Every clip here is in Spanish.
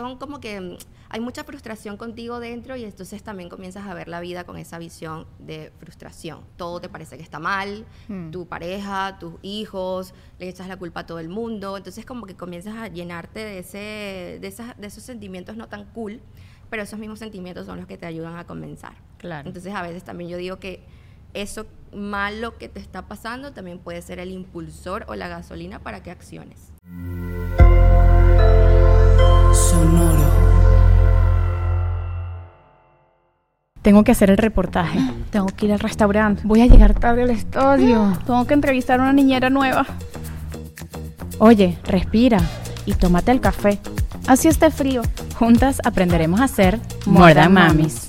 Son como que mm, hay mucha frustración contigo dentro y entonces también comienzas a ver la vida con esa visión de frustración. Todo te parece que está mal, tu pareja, tus hijos, le echas la culpa a todo el mundo. Entonces como que comienzas a llenarte de, ese, de, esas- de esos sentimientos no tan cool, pero esos mismos sentimientos son los que te ayudan a comenzar. Claro. Entonces a veces también yo digo que eso malo que te está pasando también puede ser el impulsor o la gasolina para que acciones. Tengo que hacer el reportaje. Tengo que ir al restaurante. Voy a llegar tarde al estudio. Tengo que entrevistar a una niñera nueva. Oye, respira y tómate el café. Así esté frío. Juntas aprenderemos a hacer More Than Mamis.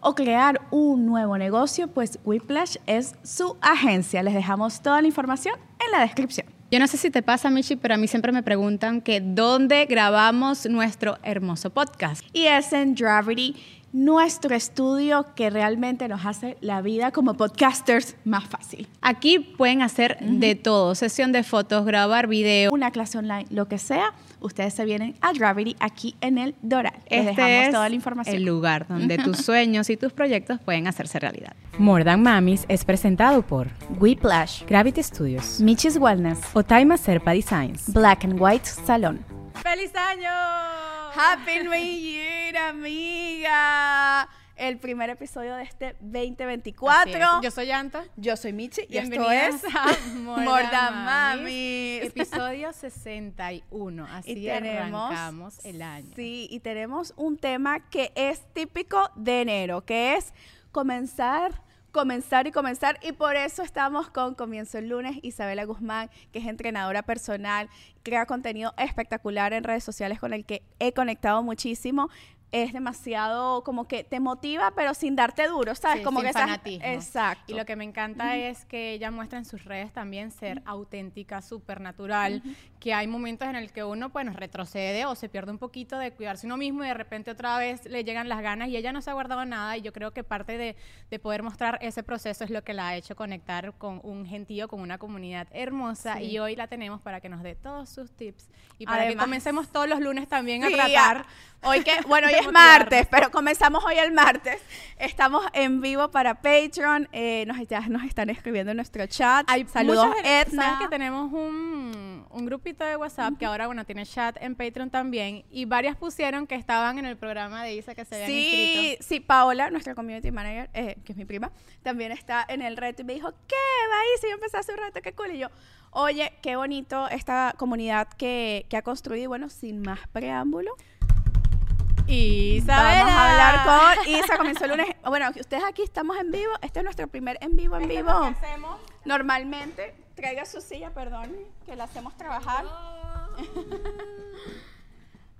o crear un nuevo negocio, pues Whiplash es su agencia. Les dejamos toda la información en la descripción. Yo no sé si te pasa, Michi, pero a mí siempre me preguntan que dónde grabamos nuestro hermoso podcast. Y es en Gravity, nuestro estudio que realmente nos hace la vida como podcasters más fácil. Aquí pueden hacer de todo, sesión de fotos, grabar video, una clase online, lo que sea. Ustedes se vienen a Gravity aquí en el Doral. Les Este dejamos es toda la información. el lugar donde tus sueños y tus proyectos pueden hacerse realidad. More Than Mamis es presentado por Whiplash, Gravity Studios, Michi's Wellness, Otaima Serpa Designs. Black and White Salon. ¡Feliz año! Happy New Year, amiga. El primer episodio de este 2024. Así es. Yo soy Anta. Yo soy Michi y esto es a More More Than Than Mamis, Mamis. Episodio 61. Así y tenemos arrancamos el año. Sí, y tenemos un tema que es típico de enero, que es comenzar, comenzar y comenzar. Y por eso estamos con Comienzo el lunes, Isabela Guzmán, que es entrenadora personal, crea contenido espectacular en redes sociales con el que he conectado muchísimo. Es demasiado como que te motiva, pero sin darte duro, ¿sabes? Sí, como sin que esas- fanatismo. Exacto. Y lo que me encanta es que ella muestra en sus redes también ser auténtica, súper natural, que hay momentos en el que uno bueno, retrocede o se pierde un poquito de cuidarse uno mismo y de repente otra vez le llegan las ganas y ella no se ha guardado nada y yo creo que parte de, de poder mostrar ese proceso es lo que la ha hecho conectar con un gentío, con una comunidad hermosa y hoy la tenemos para que nos dé todos sus tips y para que Además- comencemos todos los lunes también a Sí, tratar Hoy que, bueno, es martes, pero comenzamos hoy el martes. Estamos en vivo para Patreon. eh, nos, ya nos están escribiendo en nuestro chat. Hay Saludos, muchas Edna. Sabes que tenemos un, un grupito de WhatsApp que ahora, bueno, tiene chat en Patreon también. Y varias pusieron que estaban en el programa de Isa que se habían Sí, inscrito. sí, Paola, nuestra community manager, eh, que es mi prima, también está en el reto y me dijo, ¿qué? Va ahí, si yo empecé a hacer un reto, qué cool. Y yo, oye, qué bonito esta comunidad que, que ha construido. Y bueno, sin más preámbulo, Isabela. vamos a hablar con Isa. Comenzó el lunes. Bueno, ustedes aquí estamos en vivo. Este es nuestro primer en vivo, en vivo. Normalmente, traiga su silla, perdón, que la hacemos trabajar.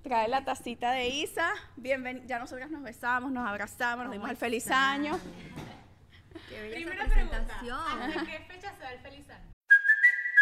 Trae la tacita de Isa. Bienven ya nosotras nos besamos, nos abrazamos, nos dimos el feliz año. Qué bella esa presentación. qué fecha se da el feliz año?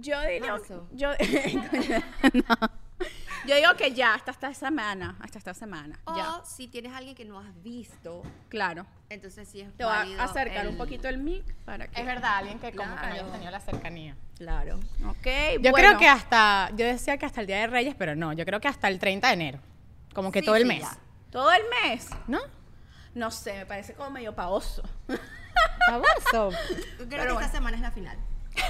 Yo diría, yo, No. yo digo que ya, hasta esta semana, hasta esta semana, O ya, si tienes alguien que no has visto, claro. entonces sí es Te voy a acercar el- un poquito el mic para que... Es verdad, alguien que como que no hayamos tenido la cercanía. Claro. Ok, Yo bueno. creo que hasta, yo decía que hasta el Día de Reyes, pero no, yo creo que hasta el 30 de enero. Como que Sí, todo el sí, mes. ya. ¿Todo el mes? ¿No? No sé, me parece como medio pavoso. Famoso. Creo que bueno. esta semana es la final.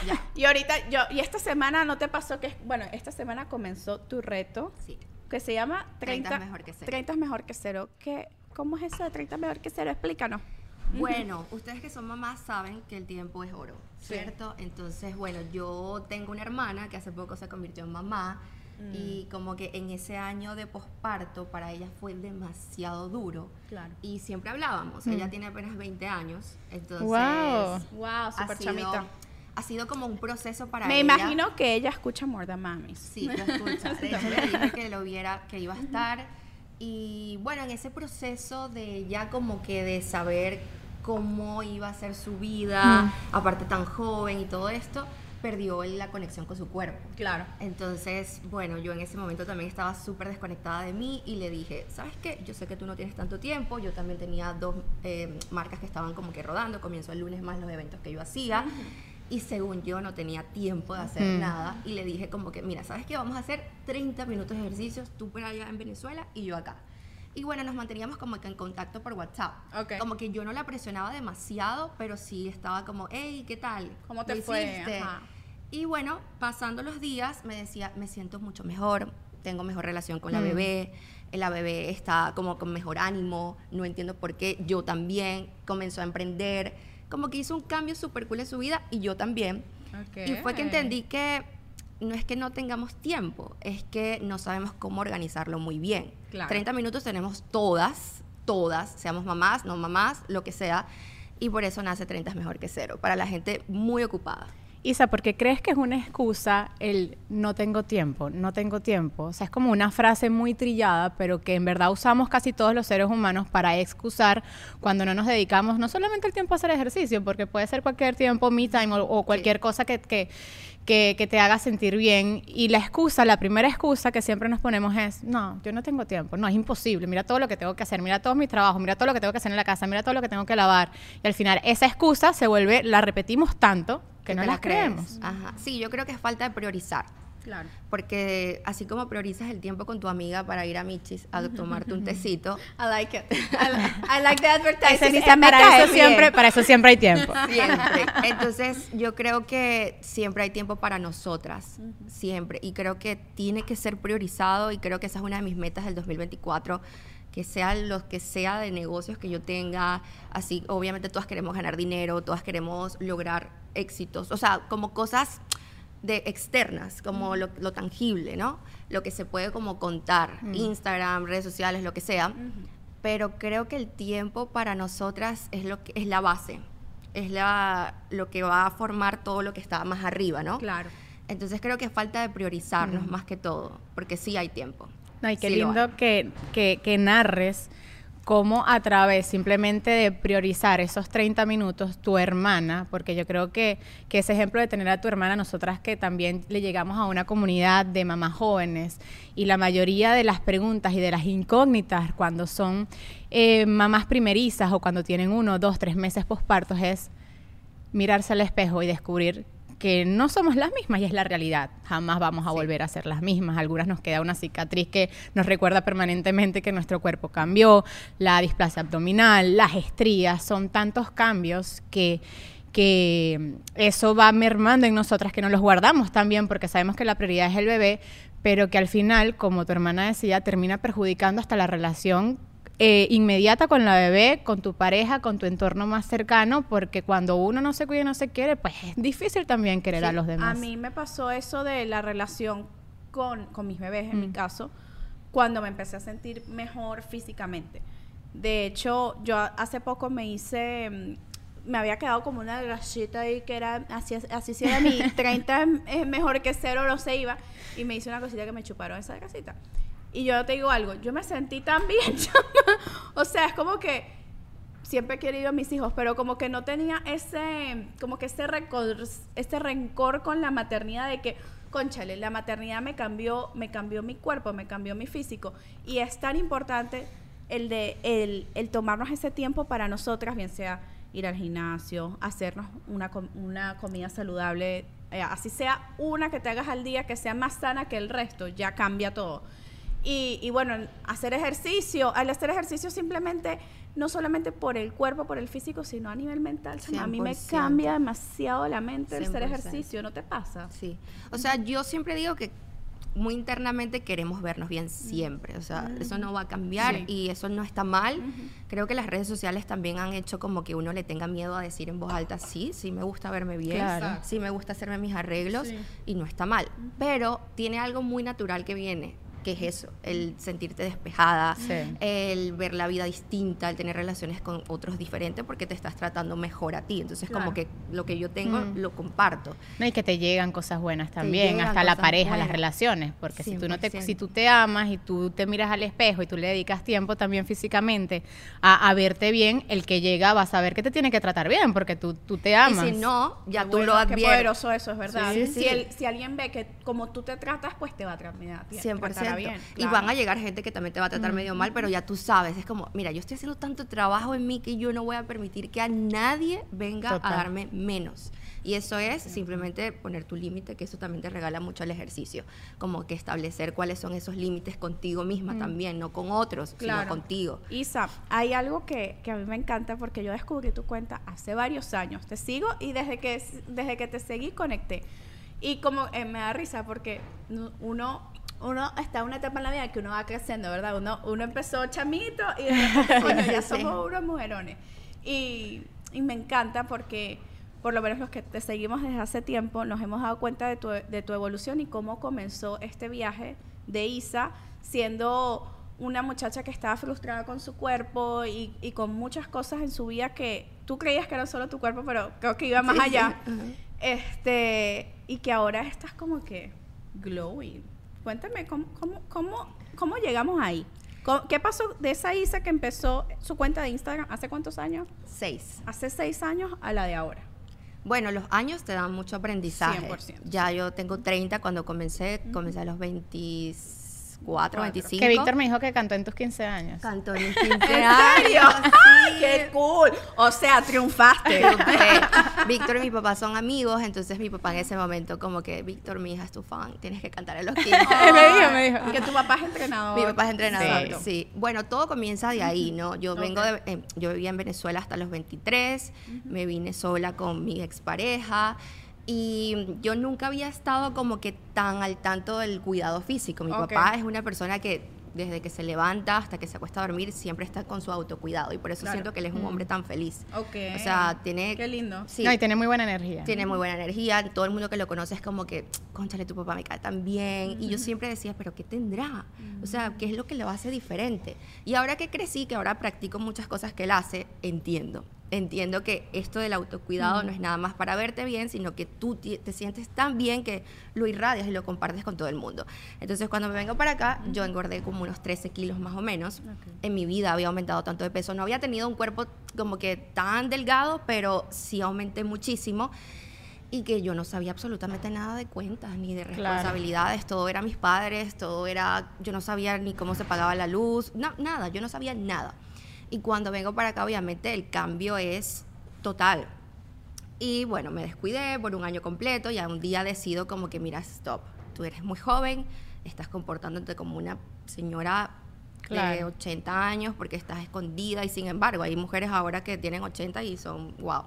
Ya. Y ahorita, yo, y esta semana no te pasó que, bueno, esta semana comenzó tu reto, Sí. que se llama 30, 30 es mejor que cero. 30 es mejor que cero. ¿Qué, ¿Cómo es eso de 30 es mejor que cero? Explícanos. Bueno, ustedes que son mamás saben que el tiempo es oro, ¿cierto? Entonces, bueno, yo tengo una hermana que hace poco se convirtió en mamá y como que en ese año de posparto para ella fue demasiado duro. Claro. Y siempre hablábamos, ella tiene apenas 20 años, entonces. Wow, ha súper chamita. Ha sido como un proceso para Me ella. imagino que ella escucha More Than Mamis. Sí, lo escucha. De hecho, le dije que lo viera, que iba a estar. Y bueno, en ese proceso de ya como que de saber cómo iba a ser su vida, aparte tan joven y todo esto, perdió la conexión con su cuerpo. Claro. Entonces, bueno, yo en ese momento también estaba súper desconectada de mí y le dije, ¿sabes qué? Yo sé que tú no tienes tanto tiempo, yo también tenía dos eh, marcas que estaban como que rodando, comienzo el lunes más los eventos que yo hacía y según yo no tenía tiempo de hacer nada y le dije como que, mira, ¿sabes qué? Vamos a hacer 30 minutos de ejercicios, tú por allá en Venezuela y yo acá. Y bueno, nos manteníamos como que en contacto por WhatsApp. Como que yo no la presionaba demasiado, pero sí estaba como, hey, ¿qué tal? ¿Cómo te ¿Lo fue? hiciste?". Ajá. Y bueno, pasando los días, me decía, me siento mucho mejor, tengo mejor relación con la Mm. bebé, la bebé está como con mejor ánimo, no entiendo por qué, yo también, comenzó a emprender, como que hizo un cambio súper cool en su vida y yo también. Y fue que entendí que no es que no tengamos tiempo, es que no sabemos cómo organizarlo muy bien. Claro. 30 minutos tenemos todas, todas, seamos mamás, no mamás, lo que sea, y por eso nace 30 es mejor que cero, para la gente muy ocupada. Isa, ¿por qué crees que es una excusa el no tengo tiempo, no tengo tiempo? O sea, es como una frase muy trillada, pero que en verdad usamos casi todos los seres humanos para excusar cuando no nos dedicamos no solamente el tiempo a hacer ejercicio, porque puede ser cualquier tiempo, me time o, o cualquier cosa que, que, que, que te haga sentir bien. Y la excusa, la primera excusa que siempre nos ponemos es, no, yo no tengo tiempo, no, es imposible, mira todo lo que tengo que hacer, mira todos mis trabajos, mira todo lo que tengo que hacer en la casa, mira todo lo que tengo que lavar. Y al final esa excusa se vuelve, la repetimos tanto que no la creemos. Ajá. Sí, yo creo que es falta de priorizar. Claro. Porque así como priorizas el tiempo con tu amiga para ir a Michis a tomarte un tecito, I like it. I, li- I like the advertising. Me para, eso siempre, para eso siempre hay tiempo. siempre. Entonces, yo creo que siempre hay tiempo para nosotras, siempre. Y creo que tiene que ser priorizado y creo que esa es una de mis metas del 2024 que sea lo que sea de negocios que yo tenga, así obviamente todas queremos ganar dinero, todas queremos lograr éxitos, o sea, como cosas de externas, como lo, lo tangible, ¿no? Lo que se puede como contar, Instagram, redes sociales, lo que sea. Pero creo que el tiempo para nosotras es lo que es la base, es la lo que va a formar todo lo que está más arriba, ¿no? Claro. Entonces creo que es falta de priorizarnos más que todo, porque sí hay tiempo. No, y qué Sí lindo que, que narres cómo a través simplemente de priorizar esos 30 minutos tu hermana, porque yo creo que, que ese ejemplo de tener a tu hermana, nosotras que también le llegamos a una comunidad de mamás jóvenes y la mayoría de las preguntas y de las incógnitas cuando son eh, mamás primerizas o cuando tienen uno, dos, tres meses pospartos es mirarse al espejo y descubrir que no somos las mismas y es la realidad. Jamás vamos a volver a ser las mismas. Algunas nos queda una cicatriz que nos recuerda permanentemente que nuestro cuerpo cambió, la displasia abdominal, las estrías, son tantos cambios que que eso va mermando en nosotras, que no los guardamos también porque sabemos que la prioridad es el bebé, pero que al final, como tu hermana decía, termina perjudicando hasta la relación eh, inmediata con la bebé, con tu pareja, con tu entorno más cercano, porque cuando uno no se cuida y no se quiere, pues es difícil también querer a los demás. A mí me pasó eso de la relación con, con mis bebés, en mi caso, cuando me empecé a sentir mejor físicamente. De hecho, yo hace poco me hice, mm, me había quedado como una grasita ahí que era, así, así si era mi 30 es mejor que cero, no se iba, y me hice una cosita que me chuparon esa grasita. Y yo te digo algo, yo me sentí tan bien, o sea, es como que siempre he querido a mis hijos, pero como que no tenía ese, como que ese rencor, ese rencor con la maternidad de que, conchale, la maternidad me cambió, me cambió mi cuerpo, me cambió mi físico. Y es tan importante el de el, el tomarnos ese tiempo para nosotras, bien sea ir al gimnasio, hacernos una, una comida saludable, eh, así sea una que te hagas al día que sea más sana que el resto, ya cambia todo. Y, y bueno, hacer ejercicio, al hacer ejercicio simplemente, no solamente por el cuerpo, por el físico, sino a nivel mental. A mí me 100%. cambia demasiado la mente el hacer 100%. ejercicio, ¿no te pasa? Sí. O sea, yo siempre digo que muy internamente queremos vernos bien siempre. O sea, eso no va a cambiar Sí. y eso no está mal. Creo que las redes sociales también han hecho como que uno le tenga miedo a decir en voz alta, sí, sí me gusta verme bien, Claro. sí me gusta hacerme mis arreglos y no está mal. Pero tiene algo muy natural que viene que es eso, el sentirte despejada, Sí. el ver la vida distinta, el tener relaciones con otros diferentes porque te estás tratando mejor a ti. Entonces, como que lo que yo tengo lo comparto. No, y que te llegan cosas buenas también, hasta la pareja, las relaciones, porque si tú no te 100%. si tú te amas y tú te miras al espejo y tú le dedicas tiempo también físicamente a, a verte bien, el que llega va a saber que te tiene que tratar bien porque tú, tú te amas. Y si no, ya Qué tú bueno, lo Qué adviertes. poderoso eso, es verdad. Sí, sí, Si, el- si alguien ve que como tú te tratas, pues te va a tratar te 100%. Bien. Y claro. van a llegar gente que también te va a tratar medio mal, pero ya tú sabes, es como, mira, yo estoy haciendo tanto trabajo en mí que yo no voy a permitir que a nadie venga Total. a darme menos. Y eso es simplemente poner tu límite, que eso también te regala mucho el ejercicio. Como que establecer cuáles son esos límites contigo misma también, no con otros, Claro. sino contigo. Isa, hay algo que, que a mí me encanta porque yo descubrí tu cuenta hace varios años. Te sigo y desde que, desde que te seguí conecté. Y como eh, me da risa porque uno, uno está en una etapa en la vida que uno va creciendo, ¿verdad? Uno, uno empezó chamito y de repente, coño, ya somos unos mujerones. Y, y me encanta porque por lo menos los que te seguimos desde hace tiempo, nos hemos dado cuenta de tu, de tu evolución y cómo comenzó este viaje de Isa siendo una muchacha que estaba frustrada con su cuerpo y, y con muchas cosas en su vida que tú creías que era solo tu cuerpo, pero creo que iba más Sí, sí. allá. Ajá. Este, y que ahora estás como que glowing. Cuéntame, ¿cómo, cómo, cómo, cómo llegamos ahí? ¿Qué pasó de esa Isa que empezó su cuenta de Instagram hace cuántos años? Seis. Hace seis años a la de ahora. Bueno, los años te dan mucho aprendizaje. 100%. Ya yo tengo 30, cuando comencé, comencé a los 26 4, 25. Que Víctor me dijo que cantó en tus 15 años. Cantó en mis 15 años. sí. ¡Qué cool! O sea, triunfaste. Víctor y mi papá son amigos, entonces mi papá en ese momento como que, Víctor, mi hija es tu fan, tienes que cantar en los 15. Oh, me dijo, me dijo. Que tu papá es entrenador. Mi papá es entrenador, sí. Bueno, todo comienza de ahí, ¿no? Yo vengo de, eh, yo vivía en Venezuela hasta los 23, me vine sola con mi expareja y yo nunca había estado como que tan al tanto del cuidado físico. Mi Ok. papá es una persona que desde que se levanta hasta que se acuesta a dormir siempre está con su autocuidado y por eso Claro. siento que él es un hombre tan feliz. Ok. O sea, tiene Qué lindo. Sí. No, y tiene muy buena energía. Tiene muy buena energía, todo el mundo que lo conoce es como que, conchale, tu papá me cae tan bien. Y yo siempre decía, pero ¿qué tendrá? O sea, ¿qué es lo que lo hace diferente? Y ahora que crecí, que ahora practico muchas cosas que él hace, entiendo. Entiendo que esto del autocuidado no es nada más para verte bien, sino que tú te sientes tan bien que lo irradias y lo compartes con todo el mundo. Entonces, cuando me vengo para acá, yo engordé como unos 13 kilos más o menos. En mi vida había aumentado tanto de peso. No había tenido un cuerpo como que tan delgado, pero sí aumenté muchísimo y que yo no sabía absolutamente nada de cuentas ni de Claro. responsabilidades, todo era mis padres, todo era, yo no sabía ni cómo se pagaba la luz, na- nada, yo no sabía nada. Y cuando vengo para acá, obviamente, el cambio es total. Y bueno, me descuidé por un año completo y a un día decido como que, mira, stop, tú eres muy joven, estás comportándote como una señora de Claro. 80 años porque estás escondida y sin embargo hay mujeres ahora que tienen 80 y son wow.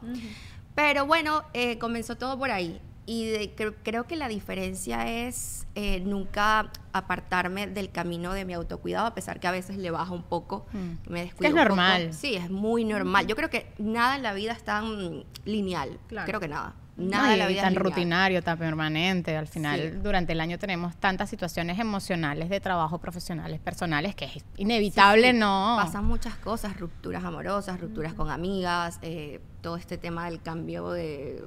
Pero bueno, eh, comenzó todo por ahí. Y de- cre- creo que la diferencia es eh, nunca apartarme del camino de mi autocuidado, a pesar que a veces le baja un poco, Mm. me descuido es un poco. normal. Sí, es muy normal. Yo creo que nada en la vida es tan lineal. Claro. Creo que nada. No, Nada en y la vida tan es rutinario, tan permanente. Al final, Sí. durante el año tenemos tantas situaciones emocionales de trabajo, profesionales, personales, que es inevitable, Sí, sí. no. Pasan muchas cosas, rupturas amorosas, rupturas con amigas, eh, todo este tema del cambio de,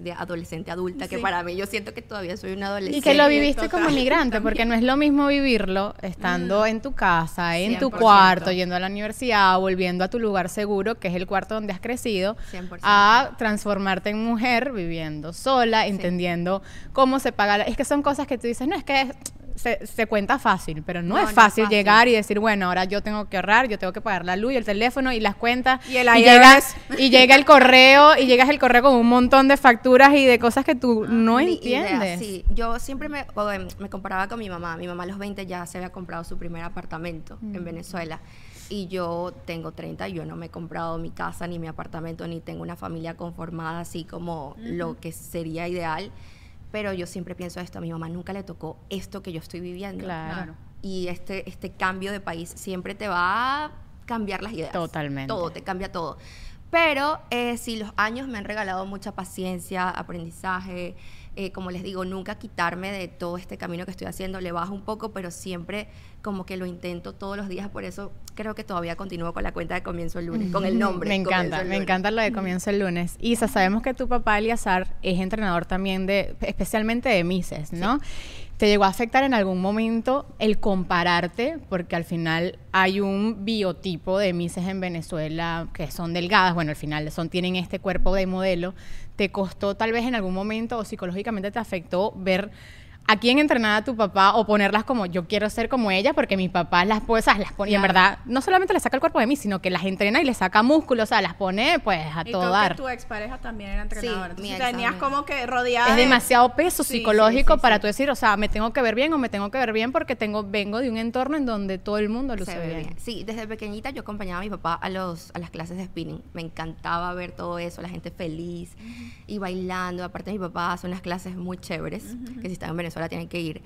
de adolescente adulta, que para mí yo siento que todavía soy una adolescente. Y que lo viviste total, como inmigrante, porque no es lo mismo vivirlo estando en tu casa, en tu 100%. cuarto, yendo a la universidad, volviendo a tu lugar seguro, que es el cuarto donde has crecido, 100%. a transformarte en mujer, viviendo sola, entendiendo cómo se paga. la- Es que son cosas que tú dices, no, es que se, se cuenta fácil, pero no, No, es no es fácil llegar y decir, bueno, ahora yo tengo que ahorrar, yo tengo que pagar la luz y el teléfono y las cuentas. Y el llega, IRS. y llega el correo y llegas el correo con un montón de facturas y de cosas que tú no Ni idea, entiendes. sí, yo siempre me, em, me comparaba con mi mamá. Mi mamá a los 20 ya se había comprado su primer apartamento Mm. en Venezuela. Y yo tengo 30 y yo no me he comprado mi casa ni mi apartamento, ni tengo una familia conformada así como lo que sería ideal. Pero yo siempre pienso esto, a mi mamá nunca le tocó esto que yo estoy viviendo. Claro. Y este, este cambio de país siempre te va a cambiar las ideas. Totalmente. Todo, te cambia todo. Pero eh, sí, los años me han regalado mucha paciencia, aprendizaje. Eh, como les digo, nunca quitarme de todo este camino que estoy haciendo. Le bajo un poco, pero siempre como que lo intento todos los días. Por eso creo que todavía continúo con la cuenta de comienzo el lunes, con el nombre. Me encanta, me encanta lo de comienzo el lunes. Isa, sabemos que tu papá Eliazar es entrenador también de, especialmente de Mises, ¿no? ¿Te llegó a afectar en algún momento el compararte? Porque al final hay un biotipo de Mises en Venezuela que son delgadas, bueno, al final son, tienen este cuerpo de modelo. ¿Te costó tal vez en algún momento o psicológicamente te afectó ver a quién entrenaba a tu papá o ponerlas como yo quiero ser como ella porque mis papás las pues las pone y en verdad no solamente le saca el cuerpo de mí sino que las entrena y le saca músculo o sea las pone pues a Y todo creo dar que tu expareja también era entrenadora. mi Entonces ex tenías también. como que rodeada es de- demasiado peso Sí, sí, psicológico sí, para sí. tú decir o sea me tengo que ver bien o me tengo que ver bien porque tengo vengo de un entorno en donde todo el mundo luce Se ve bien. bien. Sí, desde pequeñita yo acompañaba a mi papá a, los, a las clases de spinning. Me encantaba ver todo eso, la gente feliz y bailando. Aparte, mi papá hace unas clases muy chéveres, que si están en Venezuela tienen que ir.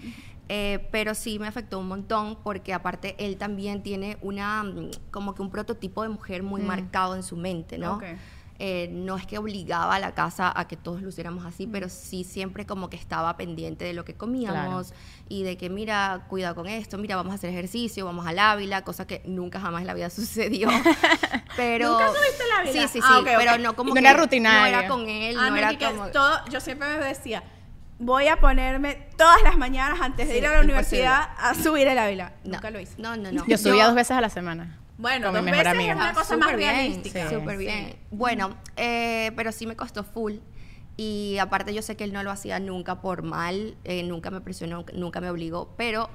Eh, pero sí me afectó un montón porque aparte él también tiene una, mm, como que un prototipo de mujer muy marcado en su mente, ¿no? Ok. Eh, no es que obligaba a la casa a que todos luciéramos así, pero sí siempre como que estaba pendiente de lo que comíamos y de que, mira, cuidado con esto, mira, vamos a hacer ejercicio, vamos al Ávila, cosa que nunca jamás en la vida sucedió. pero ¿Nunca subiste al Ávila? Sí, sí, sí, Ah, ok, pero ok. no como No que era rutinaria. No era con él, Ah, no era marica, como todo, yo siempre me decía, voy a ponerme todas las mañanas antes de Sí, ir a la imposible. universidad a subir el Ávila. no, Nunca lo hice. No, no, no. Yo subía dos veces a la semana. Bueno, con dos mi mejor veces amiga. es una Ah, cosa más súper bien, realística. sí. Súper bien. Bueno, eh, pero sí me costó full. Y aparte yo sé que él no lo hacía nunca por mal, eh, nunca me presionó, nunca me obligó, pero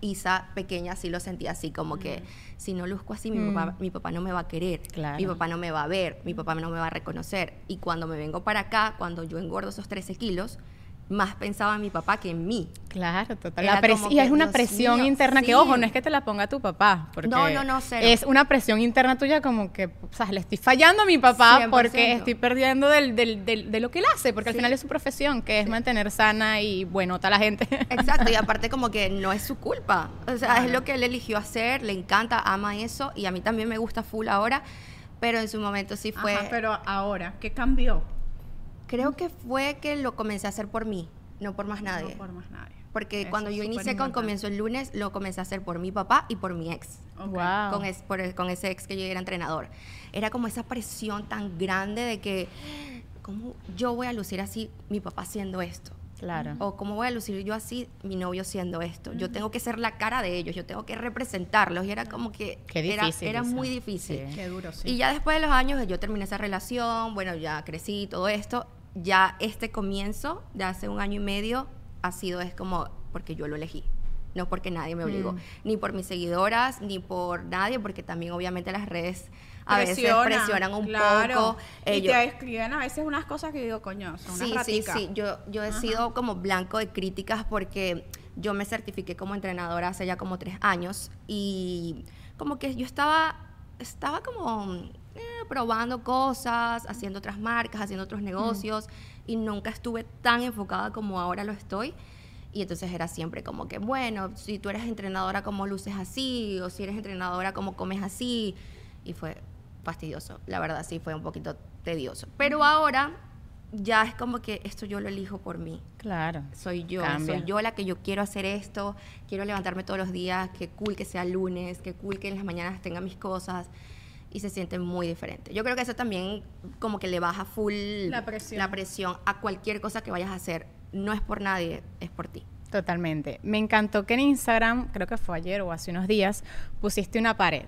Isa pequeña sí lo sentía así, como que si no luzco así, mi, papá, mi papá no me va a querer, Claro. mi papá no me va a ver, mi papá no me va a reconocer. Y cuando me vengo para acá, cuando yo engordo esos 13 kilos, más pensaba en mi papá que en mí. Claro, total. La y es una Dios presión mío, interna que, ojo, no es que te la ponga tu papá. Porque No, no, no, cero. Es una presión interna tuya como que, o sea, le estoy fallando a mi papá 100%. porque estoy perdiendo del, del- del- de lo que él hace, porque al final es su profesión, que es mantener sana y buenota a la gente. Exacto, y aparte como que no es su culpa. O sea, es lo que él eligió hacer, le encanta, ama eso, y a mí también me gusta full ahora, pero en su momento sí fue... Ajá, pero ahora, ¿qué cambió? Creo que fue que lo comencé a hacer por mí, no por más nadie. No por más nadie. Porque Eso cuando yo inicié con. Comienzo el lunes, lo comencé a hacer por mi papá y por mi ex. Ok. Wow. Con, es- por el- con ese ex que yo era entrenador. Era como esa presión tan grande de que, ¿cómo yo voy a lucir así mi papá haciendo esto? Claro. O cómo voy a lucir yo así, mi novio siendo esto. Yo tengo que ser la cara de ellos, yo tengo que representarlos. Y era como que Qué era- difícil, era, Isa. muy difícil. Sí. Qué duro, sí. Y ya después de los años, yo terminé esa relación, bueno, ya crecí, todo esto. Ya este comienzo de hace un año y medio ha sido, es como, porque yo lo elegí. no porque nadie me obligó, Mm. ni por mis seguidoras, ni por nadie, porque también obviamente las redes a Presiona, veces presionan un claro. poco. Eh, y yo- te escriben a veces unas cosas que digo, coño, son unas Sí, sí, sí. Yo, yo he Ajá. sido como blanco de críticas porque yo me certifiqué como entrenadora hace ya como tres años y como que yo estaba, estaba como eh, probando cosas, haciendo otras marcas, haciendo otros negocios y nunca estuve tan enfocada como ahora lo estoy. Y entonces era siempre como que, bueno, si tú eres entrenadora, ¿cómo luces así? O si eres entrenadora, ¿cómo comes así? Y fue fastidioso, la verdad, sí, fue un poquito tedioso. Pero ahora ya es como que esto yo lo elijo por mí. Claro. Soy yo, Cambia. soy yo la que yo quiero hacer esto, quiero levantarme todos los días, qué cool que sea lunes, qué cool que en las mañanas tenga mis cosas y se siente muy diferente. Yo creo que eso también como que le baja full La presión. la presión a cualquier cosa que vayas a hacer. No es por nadie, es por ti. Totalmente. Me encantó que en Instagram, creo que fue ayer o hace unos días, pusiste una pared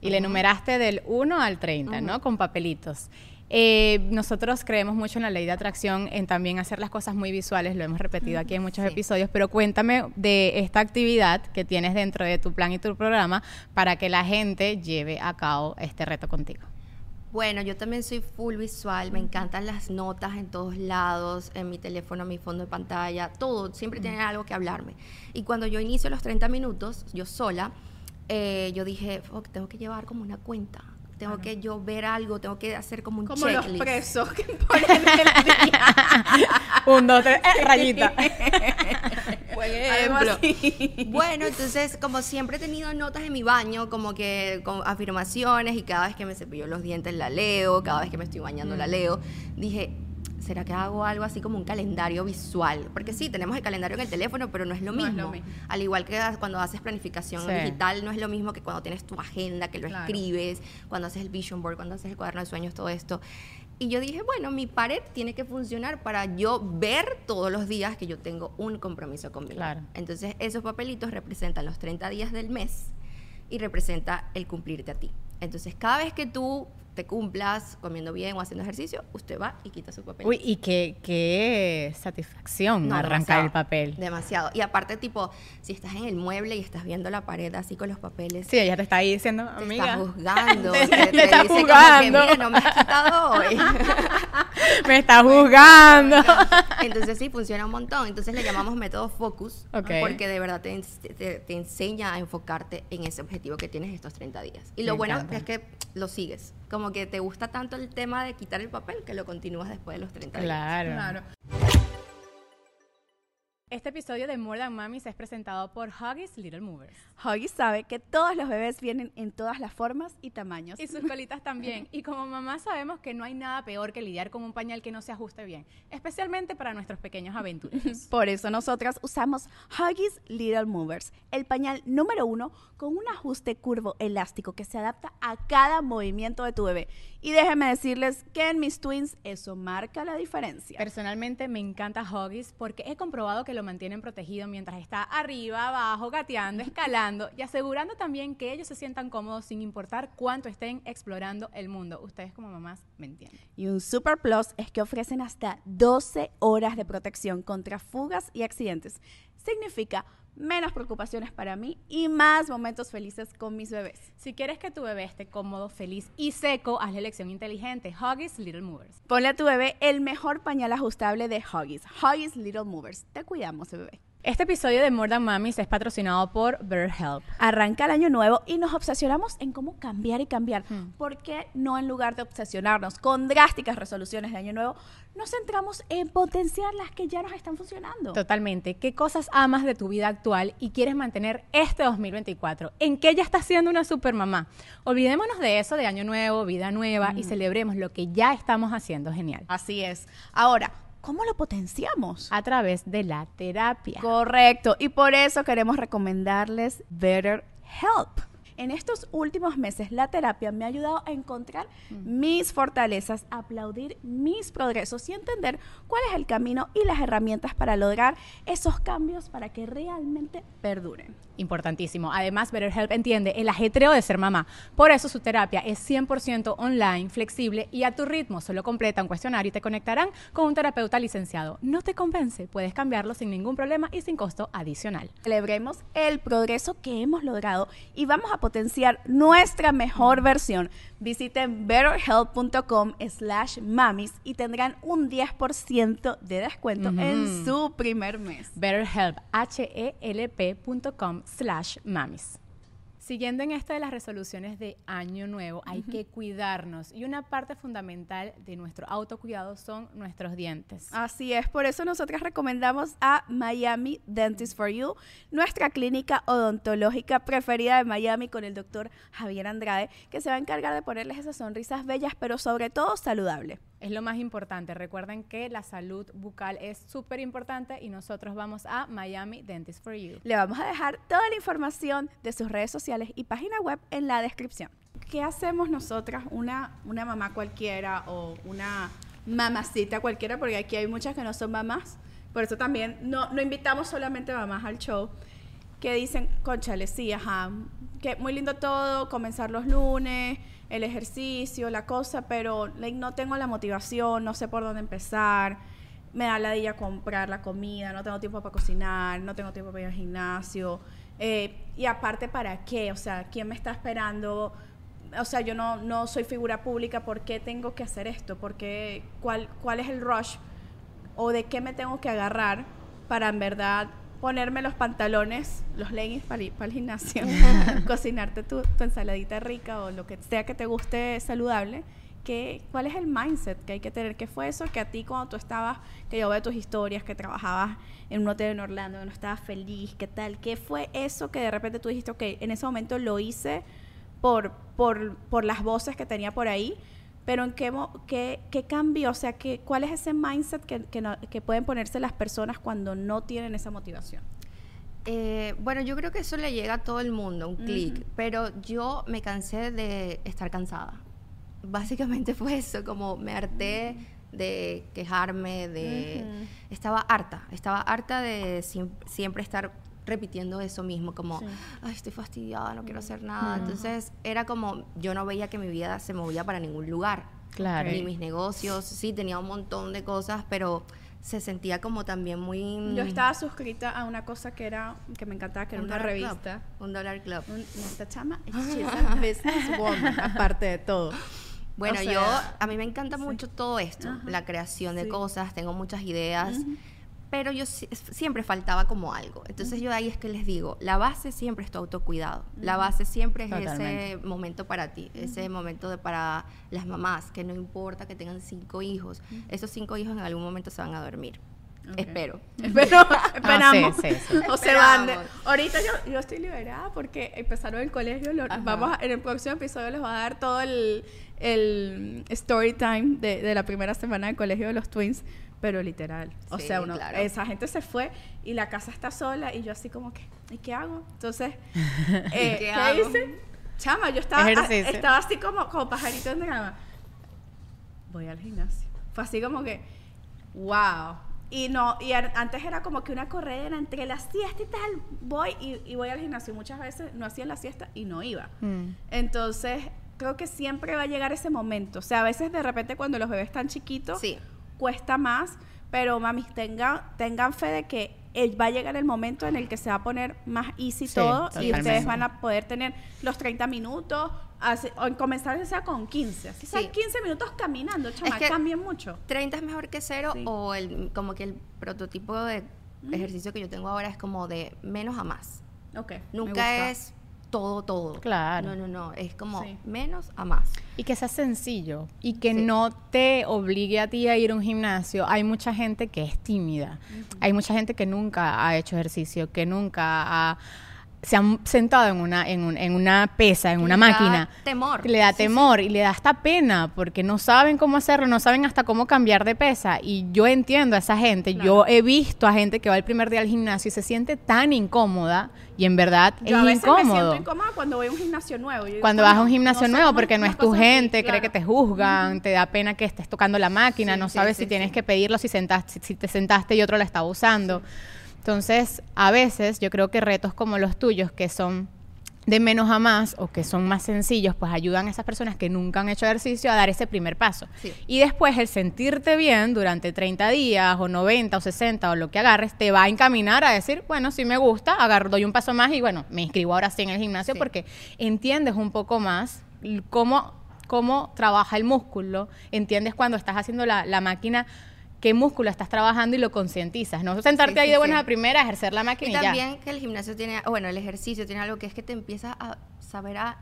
y le numeraste del 1 al 30, ¿no? Con papelitos. Eh, nosotros creemos mucho en la ley de atracción, en también hacer las cosas muy visuales, lo hemos repetido aquí en muchos Sí. episodios, pero cuéntame de esta actividad que tienes dentro de tu plan y tu programa para que la gente lleve a cabo este reto contigo. Bueno, yo también soy full visual, me encantan las notas en todos lados, en mi teléfono, en mi fondo de pantalla, todo, siempre tienen algo que hablarme. Y cuando yo inicio los 30 minutos, yo sola, eh, yo dije, "Fuck, tengo que llevar como una cuenta, tengo que yo ver algo, tengo que hacer como un Como los checklist. presos que ponen el día. Un, dos, tres, eh, rayita. Por ejemplo. Bueno, entonces, como siempre he tenido notas en mi baño, como que con afirmaciones, y cada vez que me cepillo los dientes la leo, cada vez que me estoy bañando la leo, dije, ¿será que hago algo así como un calendario visual? Porque sí, tenemos el calendario en el teléfono, pero no es lo No es mismo. lo mismo. Al igual que cuando haces planificación Sí. digital, no es lo mismo que cuando tienes tu agenda, que lo Claro. escribes, cuando haces el vision board, cuando haces el cuaderno de sueños, todo esto. Y yo dije, bueno, mi pared tiene que funcionar para yo ver todos los días que yo tengo un compromiso conmigo. Claro. Entonces, esos papelitos representan los 30 días del mes y representa el cumplirte a ti. Entonces, cada vez que tú te cumplas comiendo bien o haciendo ejercicio, usted va y quita su papelito. Uy, y qué, qué satisfacción No, arrancar el papel. Demasiado. Y aparte, tipo, si estás en el mueble y estás viendo la pared así con los papeles, Sí, ella te está ahí diciendo, te amiga. está juzgando. Te- te, te está dice como que, juzgando. mira, no me has quitado hoy. Me está juzgando. Entonces sí, funciona un montón. Entonces le llamamos método focus Ok. porque de verdad te, ens- te- te enseña a enfocarte en ese objetivo que tienes estos 30 días. Y lo Me bueno encanta. es que lo sigues. Como que te gusta tanto el tema de quitar el papel que lo continúas después de los 30 días. Claro. Claro. Este episodio de More Than Mamis es presentado por Huggies Little Movers. Huggy sabe que todos los bebés vienen en todas las formas y tamaños. Y sus colitas también. Y como mamá sabemos que no hay nada peor que lidiar con un pañal que no se ajuste bien, especialmente para nuestros pequeños aventureros. Por eso nosotras usamos Huggies Little Movers, el pañal número uno con un ajuste curvo elástico que se adapta a cada movimiento de tu bebé. Y déjenme decirles que en mis twins eso marca la diferencia. Personalmente me encanta Huggies porque he comprobado que lo mantienen protegido mientras está arriba, abajo, gateando, escalando y asegurando también que ellos se sientan cómodos sin importar cuánto estén explorando el mundo. Ustedes como mamás me entienden. Y un super plus es que ofrecen hasta 12 horas de protección contra fugas y accidentes. Significa menos preocupaciones para mí y más momentos felices con mis bebés. Si quieres que tu bebé esté cómodo, feliz y seco, haz la elección inteligente. Huggies Little Movers. Ponle a tu bebé el mejor pañal ajustable de Huggies. Huggies Little Movers. Te cuidamos, bebé. Este episodio de More Than Mamis es patrocinado por BetterHelp. Arranca el año nuevo y nos obsesionamos en cómo cambiar y cambiar. ¿Por qué no en lugar de obsesionarnos con drásticas resoluciones de año nuevo, nos centramos en potenciar las que ya nos están funcionando? Totalmente. ¿Qué cosas amas de tu vida actual y quieres mantener este 2024? ¿En qué ya estás siendo una supermamá? Olvidémonos de eso de año nuevo, vida nueva y celebremos lo que ya estamos haciendo genial. Así es. Ahora, ¿cómo lo potenciamos? A través de la terapia. Correcto. Y por eso queremos recomendarles Better Help. En estos últimos meses, la terapia me ha ayudado a encontrar mis fortalezas, aplaudir mis progresos y entender cuál es el camino y las herramientas para lograr esos cambios para que realmente perduren. Importantísimo. Además, BetterHelp entiende el ajetreo de ser mamá. Por eso su terapia es 100% online, flexible y a tu ritmo. Solo completa un cuestionario y te conectarán con un terapeuta licenciado. ¿No te convence? Puedes cambiarlo sin ningún problema y sin costo adicional. Celebremos el progreso que hemos logrado y vamos a potenciar nuestra mejor versión. Visiten betterhelp.com slash mamis y tendrán un 10% de descuento en su primer mes. BetterHelp, H-E-L-P.com slash mamis. Siguiendo en esto de las resoluciones de año nuevo, hay que cuidarnos y una parte fundamental de nuestro autocuidado son nuestros dientes. Así es, por eso nosotras recomendamos a Miami Dentist for You, nuestra clínica odontológica preferida de Miami con el doctor Javier Andrade, que se va a encargar de ponerles esas sonrisas bellas, pero sobre todo saludable. Es lo más importante. Recuerden que la salud bucal es súper importante y nosotros vamos a Miami Dentist for You. Le vamos a dejar toda la información de sus redes sociales y página web en la descripción. ¿Qué hacemos nosotras, una, una mamá cualquiera o una mamacita cualquiera? Porque aquí hay muchas que no son mamás. Por eso también no, no invitamos solamente mamás al show. Que dicen, conchale, sí, ajá, que muy lindo todo, comenzar los lunes, el ejercicio, la cosa, pero no tengo la motivación, no sé por dónde empezar, me da la día comprar la comida, no tengo tiempo para cocinar, no tengo tiempo para ir al gimnasio. eh, y aparte, ¿para qué? O sea, ¿quién me está esperando? O sea, yo no, no soy figura pública, ¿por qué tengo que hacer esto? ¿Por qué, cuál, ¿Cuál es el rush? ¿O de qué me tengo que agarrar para en verdad ponerme los pantalones, los leggings para ir para el gimnasio, cocinarte tu, tu ensaladita rica o lo que sea que te guste saludable? ¿Qué, ¿Cuál es el mindset que hay que tener? ¿Qué fue eso que a ti cuando tú estabas, que yo veo tus historias, que trabajabas en un hotel en Orlando, que no estabas feliz, qué tal? ¿Qué fue eso que de repente tú dijiste, ok, en ese momento lo hice por, por, por las voces que tenía por ahí, pero en qué, qué, qué cambió? O sea, ¿qué, ¿cuál es ese mindset que, que, no- que pueden ponerse las personas cuando no tienen esa motivación? Eh, bueno, yo creo que eso le llega a todo el mundo, un clic, pero yo me cansé de estar cansada. Básicamente fue eso, como me harté de quejarme, de... Estaba harta, estaba harta de siem- siempre estar repitiendo eso mismo, como, ay, estoy fastidiada, no quiero hacer nada. Entonces era como, yo no veía que mi vida se movía para ningún lugar. Claro. Ni mis negocios, sí, tenía un montón de cosas, pero se sentía como también muy... Yo estaba suscrita a una cosa que era que me encantaba, que era un una dólar club, revista. un dólar club. Un- esta chama es she's a businesswoman, aparte de todo. Bueno, O sea, yo, a mí me encanta mucho todo esto, la creación de Sí. cosas, tengo muchas ideas, pero yo si- siempre faltaba como algo. Entonces yo ahí es que les digo, la base siempre es tu autocuidado, la base siempre es Totalmente. ese momento para ti, ese momento de para las mamás, que no importa que tengan cinco hijos, esos cinco hijos en algún momento se van a dormir. Espero. Pero esperamos. sí, sí, sí. O se van. de- Esperamos. ahorita yo, yo estoy liberada porque empezaron el colegio. lo- vamos a- en el próximo episodio les voy a dar todo el, el story time de, de la primera semana del colegio de los twins. Pero literal. O Sí, sea, uno, claro. esa gente se fue y la casa está sola y yo así como que, ¿y qué hago? Entonces, eh, ¿Qué ¿qué, hago? hice? Chama, yo estaba, Ejercicio. estaba así como, como pajarito en drama. Voy al gimnasio. Fue así como que, wow. Y no, y an- antes era como que una corredera entre la siesta y tal, voy y, y voy al gimnasio. Muchas veces no hacía la siesta y no iba. Mm. Entonces, creo que siempre va a llegar ese momento. O sea, a veces de repente cuando los bebés están chiquitos, Sí. Cuesta más, pero mami, tengan, tengan fe de que eh, va a llegar el momento en el que se va a poner más easy Sí, todo y ustedes van a poder tener los 30 minutos, hace- o comenzar ya sea con 15. Así sea Sí. 15 minutos caminando, chama, que- cambien mucho. 30 es mejor que cero Sí. o el, como que el prototipo de ejercicio que yo tengo ahora es como de menos a más. Ok. me gusta. Nunca es todo, todo. Claro. No, no, no. Es como Sí. menos a más. Y que sea sencillo y que Sí. no te obligue a ti a ir a un gimnasio. Hay mucha gente que es tímida. Hay mucha gente que nunca ha hecho ejercicio, que nunca ha, se han sentado en una, en, un- en una pesa, en Que una le da máquina. temor. Le da Sí, sí. temor y le da hasta pena porque no saben cómo hacerlo, no saben hasta cómo cambiar de pesa. Y yo entiendo a esa gente. Yo he visto a gente que va el primer día al gimnasio y se siente tan incómoda y en verdad Yo a es veces me siento incómodo incómoda cuando voy a un gimnasio nuevo. Yo digo, cuando vas a un "Coño, gimnasio nuevo porque no es tu pasa aquí", gente, cree que te juzgan, te da pena que estés tocando la máquina, Sí, no sabes si tienes que pedirlo, si, sentaste, si te sentaste y otro la estaba usando. Entonces, a veces yo creo que retos como los tuyos, que son de menos a más o que son más sencillos, pues ayudan a esas personas que nunca han hecho ejercicio a dar ese primer paso. Sí. Y después el sentirte bien durante 30 días o 90 o 60 o lo que agarres, te va a encaminar a decir, bueno, si me gusta, agarro, doy un paso más y bueno, me inscribo ahora sí en el gimnasio Sí. porque entiendes un poco más cómo, cómo trabaja el músculo, entiendes cuando estás haciendo la, la máquina qué músculo estás trabajando y lo concientizas, ¿no? Sentarte Sí, ahí sí, de buenas sí. a primera, ejercer la máquina Y y, ya. también que el gimnasio tiene, bueno, el ejercicio tiene algo que es que te empiezas a saber a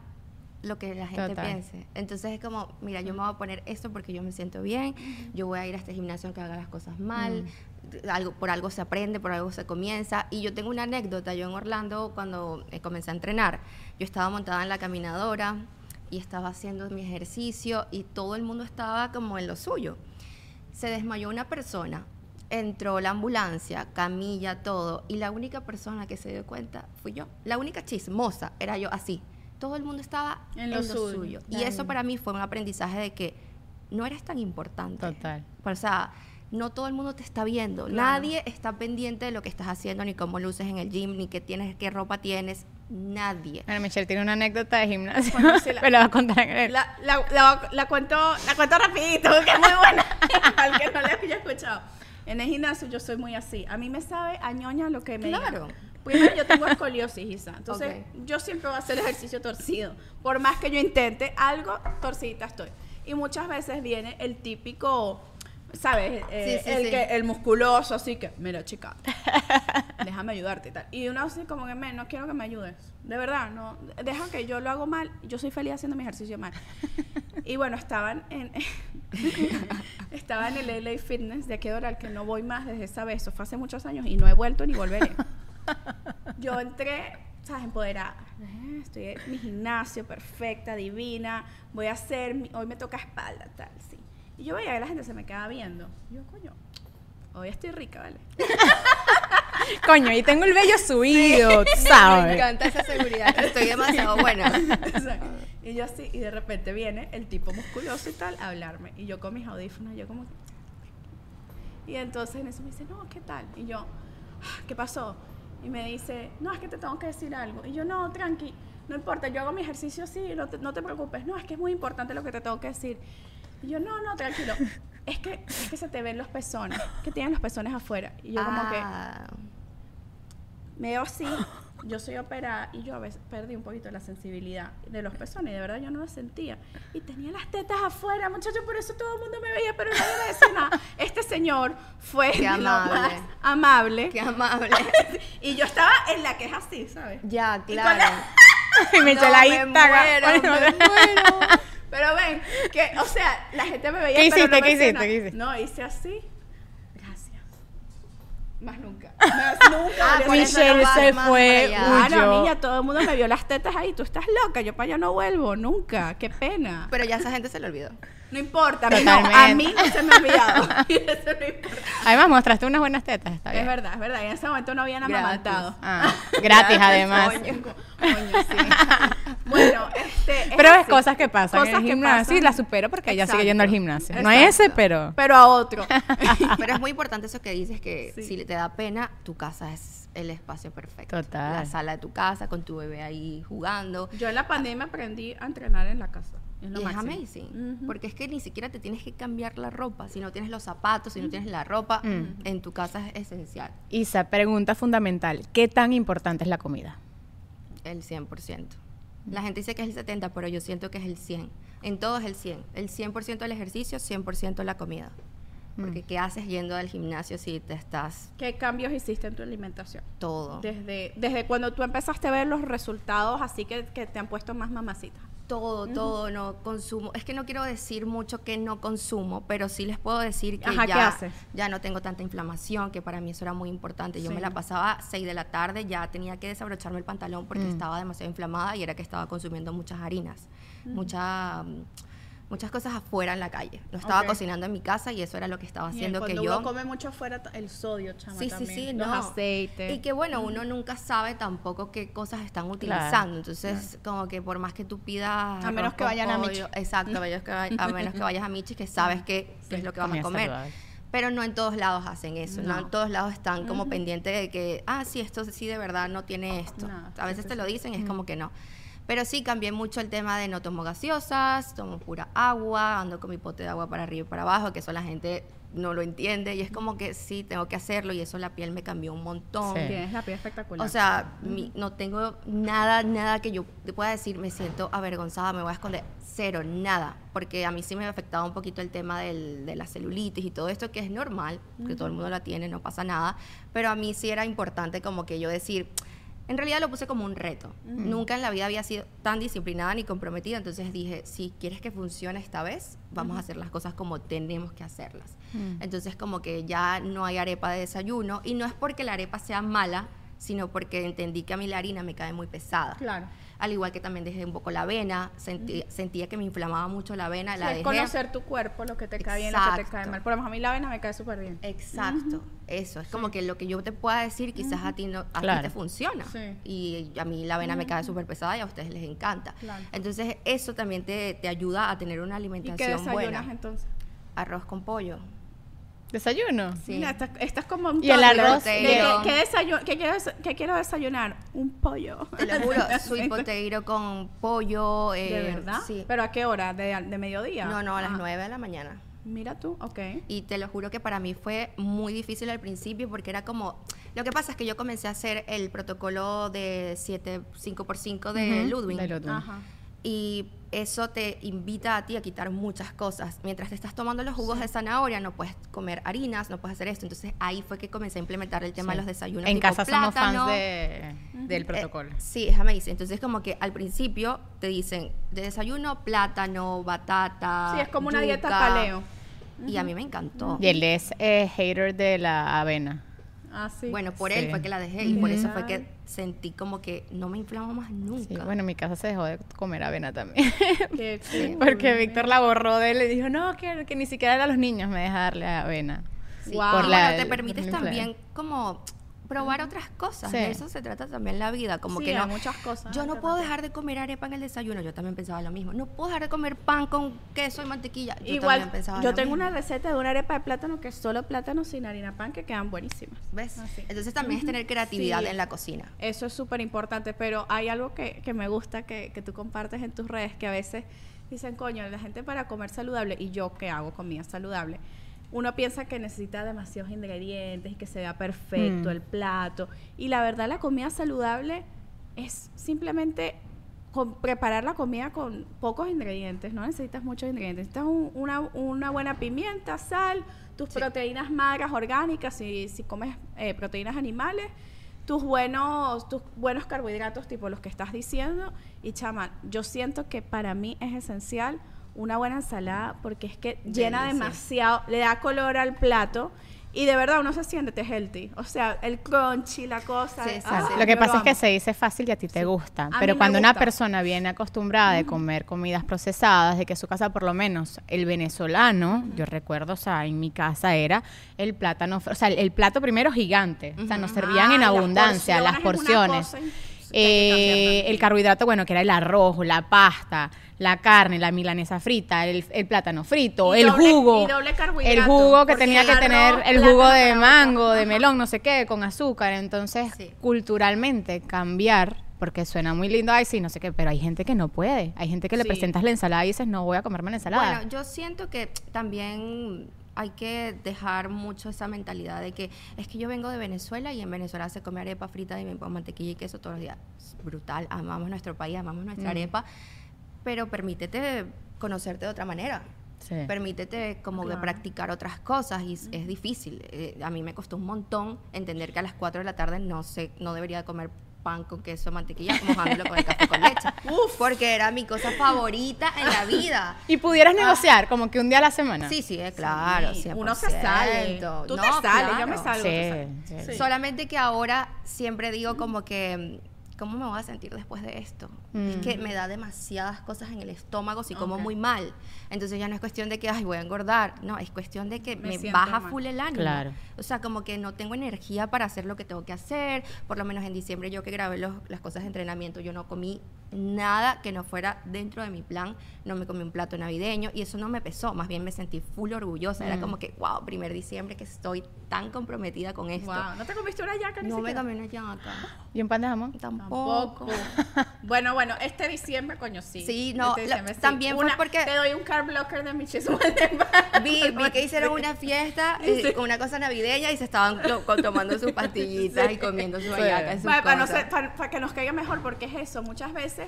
lo que la gente Total. piense. Entonces es como, mira, yo me voy a poner esto porque yo me siento bien, yo voy a ir a este gimnasio aunque haga las cosas mal, Mm. algo, por algo se aprende, por algo se comienza. Y yo tengo una anécdota, yo en Orlando cuando eh, comencé a entrenar, yo estaba montada en la caminadora y estaba haciendo mi ejercicio y todo el mundo estaba como en lo suyo se desmayó una persona, entró la ambulancia, camilla, todo, y la única persona que se dio cuenta fui yo. La única chismosa era yo así. Todo el mundo estaba En en lo suyo. suyo. Y eso para mí fue un aprendizaje de que no eres tan importante. Total. O sea, no todo el mundo te está viendo. Nadie está pendiente de lo que estás haciendo, ni cómo luces en el gym, ni qué tienes, qué ropa tienes. Nadie. Bueno, Michelle tiene una anécdota de gimnasio, Bueno, sí, la- me la va a contar en el... La, la, la, la cuento, la cuento rapidito, que es muy buena, al que no la haya escuchado. En el gimnasio yo soy muy así. A mí me sabe a ñoña lo que me. Claro. Primero yo tengo escoliosis, Isa. Entonces yo siempre voy a hacer ejercicio torcido. Por más que yo intente algo, torcidita estoy. Y muchas veces viene el típico, ¿sabes? Eh, Sí, sí, el, sí. Que, el musculoso, así que, mira chica, déjame ayudarte y tal. Y uno así como que, me, no quiero que me ayudes. De verdad, no. Deja que yo lo hago mal. Yo soy feliz haciendo mi ejercicio mal. Y bueno, estaban en, estaba en el LA Fitness de aquí de Oral, que no voy más desde esa vez. Eso fue hace muchos años y no he vuelto ni volveré. Yo entré, ¿sabes? Empoderada. Eh, Estoy en mi gimnasio, perfecta, divina. Voy a hacer, mi- hoy me toca espalda, tal, sí. Y yo veía que la gente se me quedaba viendo. Y yo, coño, hoy estoy rica, ¿vale? Coño, y tengo el vello subido, Me ¿sabes? encanta esa seguridad, que estoy demasiado buena. Exacto. Y yo así, y de repente viene el tipo musculoso y tal a hablarme. Y yo con mis audífonos, yo como. Y entonces en eso me dice, no, ¿qué tal? Y yo, "Ah, ¿qué pasó? Y me dice, no, es que te tengo que decir algo. Y yo, no, tranqui, no importa, yo hago mi ejercicio así, no te, no te preocupes. No, es que es muy importante lo que te tengo que decir. Y yo, no, no, tranquilo. Es que, es que se te ven los pezones, que tienen los pezones afuera. Y yo como que Ah, me veo así, yo soy operada y yo a veces perdí un poquito la sensibilidad de los pezones, de verdad yo no lo sentía. Y tenía las tetas afuera, muchachos, por eso todo el mundo me veía, pero nadie me decía nada. Este señor fue Qué lo amable. más amable. Qué amable. y yo estaba en la que es así, ¿sabes? Ya, Y con claro. Y Michelle No, ahí me taga, muero, me muero. Pero ven, que, o sea, la gente me veía. ¿Qué pero hiciste? no me ¿Qué hiciste? nada. ¿Qué hiciste? No, hice así. Gracias. Más nunca. Más nunca. Ah, Michelle no se más fue, huyó. niña, todo el mundo me vio las tetas ahí. Tú estás loca, yo para allá no vuelvo, nunca. Qué pena. Pero ya esa gente se le olvidó. No importa, a mí no, Totalmente. a mí no se me ha olvidado. Y eso no importa. Además, mostraste unas buenas tetas, está bien. Es verdad, es verdad. Y en ese momento no habían Gratis. amamantado. Ah, gratis además. Coño, coño, sí. Bueno, este. Pero es cosas que pasan en Cosas el que gimnasio pasan. y la supero porque ella sigue yendo al Exacto, gimnasio. No a ese, pero... Pero a otro. Pero es muy importante eso que dices, que Sí. si te da pena, tu casa es el espacio perfecto. Total. La sala de tu casa, con tu bebé ahí jugando. Yo en la pandemia aprendí a entrenar en la casa. Es lo Y es amazing. Ujú. Porque es que ni siquiera te tienes que cambiar la ropa. Si no tienes los zapatos, si no tienes la ropa, Mm. en tu casa es esencial. Isa, pregunta fundamental. ¿Qué tan importante es la comida? El 100%. La gente dice que es el 70%, pero yo siento que es el 100%. En todo es el 100%. El 100% del ejercicio, 100% la comida. Porque ¿qué haces yendo al gimnasio si te estás ¿Qué cambios hiciste en tu alimentación? todo? Desde, desde cuando tú empezaste a ver los resultados, así que, que te han puesto más mamacitas. Todo, todo, no consumo. Es que no quiero decir mucho que no consumo, pero sí les puedo decir que Ajá, ¿qué ya, ya no tengo tanta inflamación, que para mí eso era muy importante. Yo Sí. me la pasaba 6 de la tarde, ya tenía que desabrocharme el pantalón porque Mm. estaba demasiado inflamada y era que estaba consumiendo muchas harinas, mucha, muchas cosas afuera en la calle. No estaba cocinando en mi casa y eso era lo que estaba haciendo que cuando yo... uno come mucho afuera, el sodio, chama, Sí, sí, también. sí, Los no. aceites. Y que bueno, uno nunca sabe tampoco qué cosas están utilizando. Entonces, como que por más que tú pidas. A menos que vayan a Michi. Exacto, a menos que, vay- a menos que vayas a Michi, que sabes que, qué es lo que vas a comer. saludable. Pero no en todos lados hacen eso, no, No. en todos lados están como pendientes de que, ah, sí, esto sí de verdad no tiene esto. No, a veces sí, te sí, lo sí. dicen, es como que no. Pero sí, cambié mucho el tema de no tomo gaseosas, tomo pura agua, ando con mi pote de agua para arriba y para abajo, que eso la gente no lo entiende y es como que sí, tengo que hacerlo y eso la piel me cambió un montón. Sí. Tienes la piel espectacular. O sea, mi- no tengo nada, nada que yo te pueda decir, me siento avergonzada, me voy a esconder. Cero, nada. Porque a mí sí me ha afectado un poquito el tema del- de la celulitis y todo esto, que es normal, que todo el mundo la tiene, no pasa nada. Pero a mí sí era importante como que yo decir, en realidad lo puse como un reto. Nunca en la vida había sido tan disciplinada ni comprometida, entonces dije, si quieres que funcione esta vez, vamos a hacer las cosas como tenemos que hacerlas. Entonces como que ya no hay arepa de desayuno y no es porque la arepa sea mala, sino porque entendí que a mí la harina me cae muy pesada. Claro. Al igual que también dejé un poco la avena, sentí- sentía que me inflamaba mucho la avena, Sí, la es dejé. conocer tu cuerpo, lo que te cae bien, lo que te cae mal. Por lo menos a mí la avena me cae súper bien. Exacto, eso, es como que lo que yo te pueda decir quizás a ti no a ti te funciona Sí. y a mí la avena me cae súper pesada y a ustedes les encanta. Claro. Entonces eso también te, te ayuda a tener una ¿Y alimentación qué desayunas buena. entonces? Arroz con pollo. ¿Desayuno? Sí. Mira, estás, estás como un Y el arroz, ¿De y ¿Qué, qué qué quiero, qué quiero desayunar? Un pollo. Te lo juro, sweet potato con pollo. ¿De eh, verdad? Sí. ¿Pero a qué hora? ¿De, de mediodía? no, no, a las Ah, 9 de la mañana. Mira tú, ok. Y te lo juro que para mí fue muy difícil al principio porque era como... Lo que pasa es que yo comencé a hacer el protocolo de 7, 5x5 de Ludwig. De Ludwig. Ajá. Y eso te invita a ti a quitar muchas cosas. Mientras te estás tomando los jugos de zanahoria, no puedes comer harinas, no puedes hacer esto. Entonces ahí fue que comencé a implementar el tema de los desayunos. En tipo casa somos fans de, del Eh, protocolo. sí, es amazing. Entonces como que al principio te dicen de desayuno plátano, batata. Sí, es como una dieta paleo. Y a mí me encantó. Y él es eh, hater de la avena. Ah, sí. Bueno, por Sí. él fue que la dejé y por eso fue que sentí como que no me inflamo más nunca. Sí, bueno, en mi casa se dejó de comer avena también. Qué cool. Porque Víctor la borró de él y dijo, no, que, que ni siquiera a los niños me deja darle avena. Sí. Guau. Por la- te permites también como probar otras cosas. Sí. De eso se trata también la vida. Como Sí, que hay no, muchas cosas Yo no puedo dejar de comer arepa en el desayuno. Yo también pensaba lo mismo. No puedo dejar de comer pan con queso y mantequilla. Yo Igual, también pensaba yo lo tengo mismo. una receta de una arepa de plátano que es solo plátano sin harina pan que quedan buenísimas. ¿Ves? Así. Entonces también es tener creatividad Sí. en la cocina. Eso es súper importante, pero hay algo que, que me gusta que, que tú compartes en tus redes, que a veces dicen, coño, la gente para comer saludable, y yo que hago comida saludable, uno piensa que necesita demasiados ingredientes y que se vea perfecto Mm. el plato. Y la verdad, la comida saludable es simplemente con- preparar la comida con pocos ingredientes, no necesitas muchos ingredientes. Necesitas un- una, una buena pimienta, sal, tus proteínas magras orgánicas, si, si comes eh, proteínas animales, tus buenos, tus buenos carbohidratos, tipo los que estás diciendo. Y chama, yo siento que para mí es esencial una buena ensalada porque es que llena Delicia. demasiado, le da color al plato. Y de verdad uno se siente healthy. O sea, el crunchy, la cosa. Sí, ah, sí. Lo que pasa es que se dice fácil y a ti te gusta. A Pero cuando una persona viene acostumbrada de comer comidas procesadas, de que su casa por lo menos el venezolano, yo recuerdo, o sea, en mi casa era el plátano, o sea, el, el plato primero gigante, o sea, nos servían en Ah, las abundancia las porciones es una porciones. Eh, el carbohidrato, bueno, que era el arroz, la pasta, la carne, la milanesa frita, el, el plátano frito, Y el doble- jugo. y doble carbohidrato, el jugo que tenía que tener el jugo de mango, de melón, no sé qué, con azúcar. Entonces, Sí. culturalmente cambiar, porque suena muy lindo, ay, sí, no sé qué, pero hay gente que no puede. Hay gente que le Sí. presentas la ensalada y dices, no voy a comerme la ensalada. Bueno, yo siento que también hay que dejar mucho esa mentalidad de que es que yo vengo de Venezuela y en Venezuela se come arepa frita y me pongo mantequilla y queso todos los días. Es brutal, amamos nuestro país, amamos nuestra arepa, pero permítete conocerte de otra manera. Sí. Permítete como que Claro. practicar otras cosas y es, es difícil. Eh, a mí me costó un montón entender que a las 4 de la tarde no sé, no debería comer pan con queso, mantequilla, mojándolo con el café con leche. Porque era mi cosa favorita en la vida. y pudieras negociar como que un día a la semana. Sí, sí, eh, claro, Sí, 100%. Uno se sale. Tú No, te sales, yo me salgo. Sí. Solamente que ahora siempre digo como que, ¿cómo me voy a sentir después de esto? Es que me da demasiadas cosas en el estómago si como Ok. muy mal. Entonces ya no es cuestión de que, ay, voy a engordar. No, es cuestión de que Me me, baja mal. full el ánimo. Claro. O sea, como que no tengo energía para hacer lo que tengo que hacer. Por lo menos en diciembre yo que grabé los- las cosas de entrenamiento, yo no comí nada que no fuera dentro de mi plan. No me comí un plato navideño y eso no me pesó, más bien me sentí full orgullosa. Mm. Era como que, wow, primer diciembre que estoy tan comprometida con esto. Wow, ¿no te comiste una yaca ni No me siquiera? comí una yaca. ¿Y un pan de jamón? Tampoco. Bueno, bueno, este diciembre, coño, sí. Sí, no, Este la- diciembre, sí. también fue Una- porque- Te doy un carb blocker de mi. Vi, vi que hicieron una fiesta, eh, una cosa navideña y se estaban tomando sus pastillitas y comiendo sus hallacas Para, para no para- para que nos caiga mejor, porque es eso. Muchas veces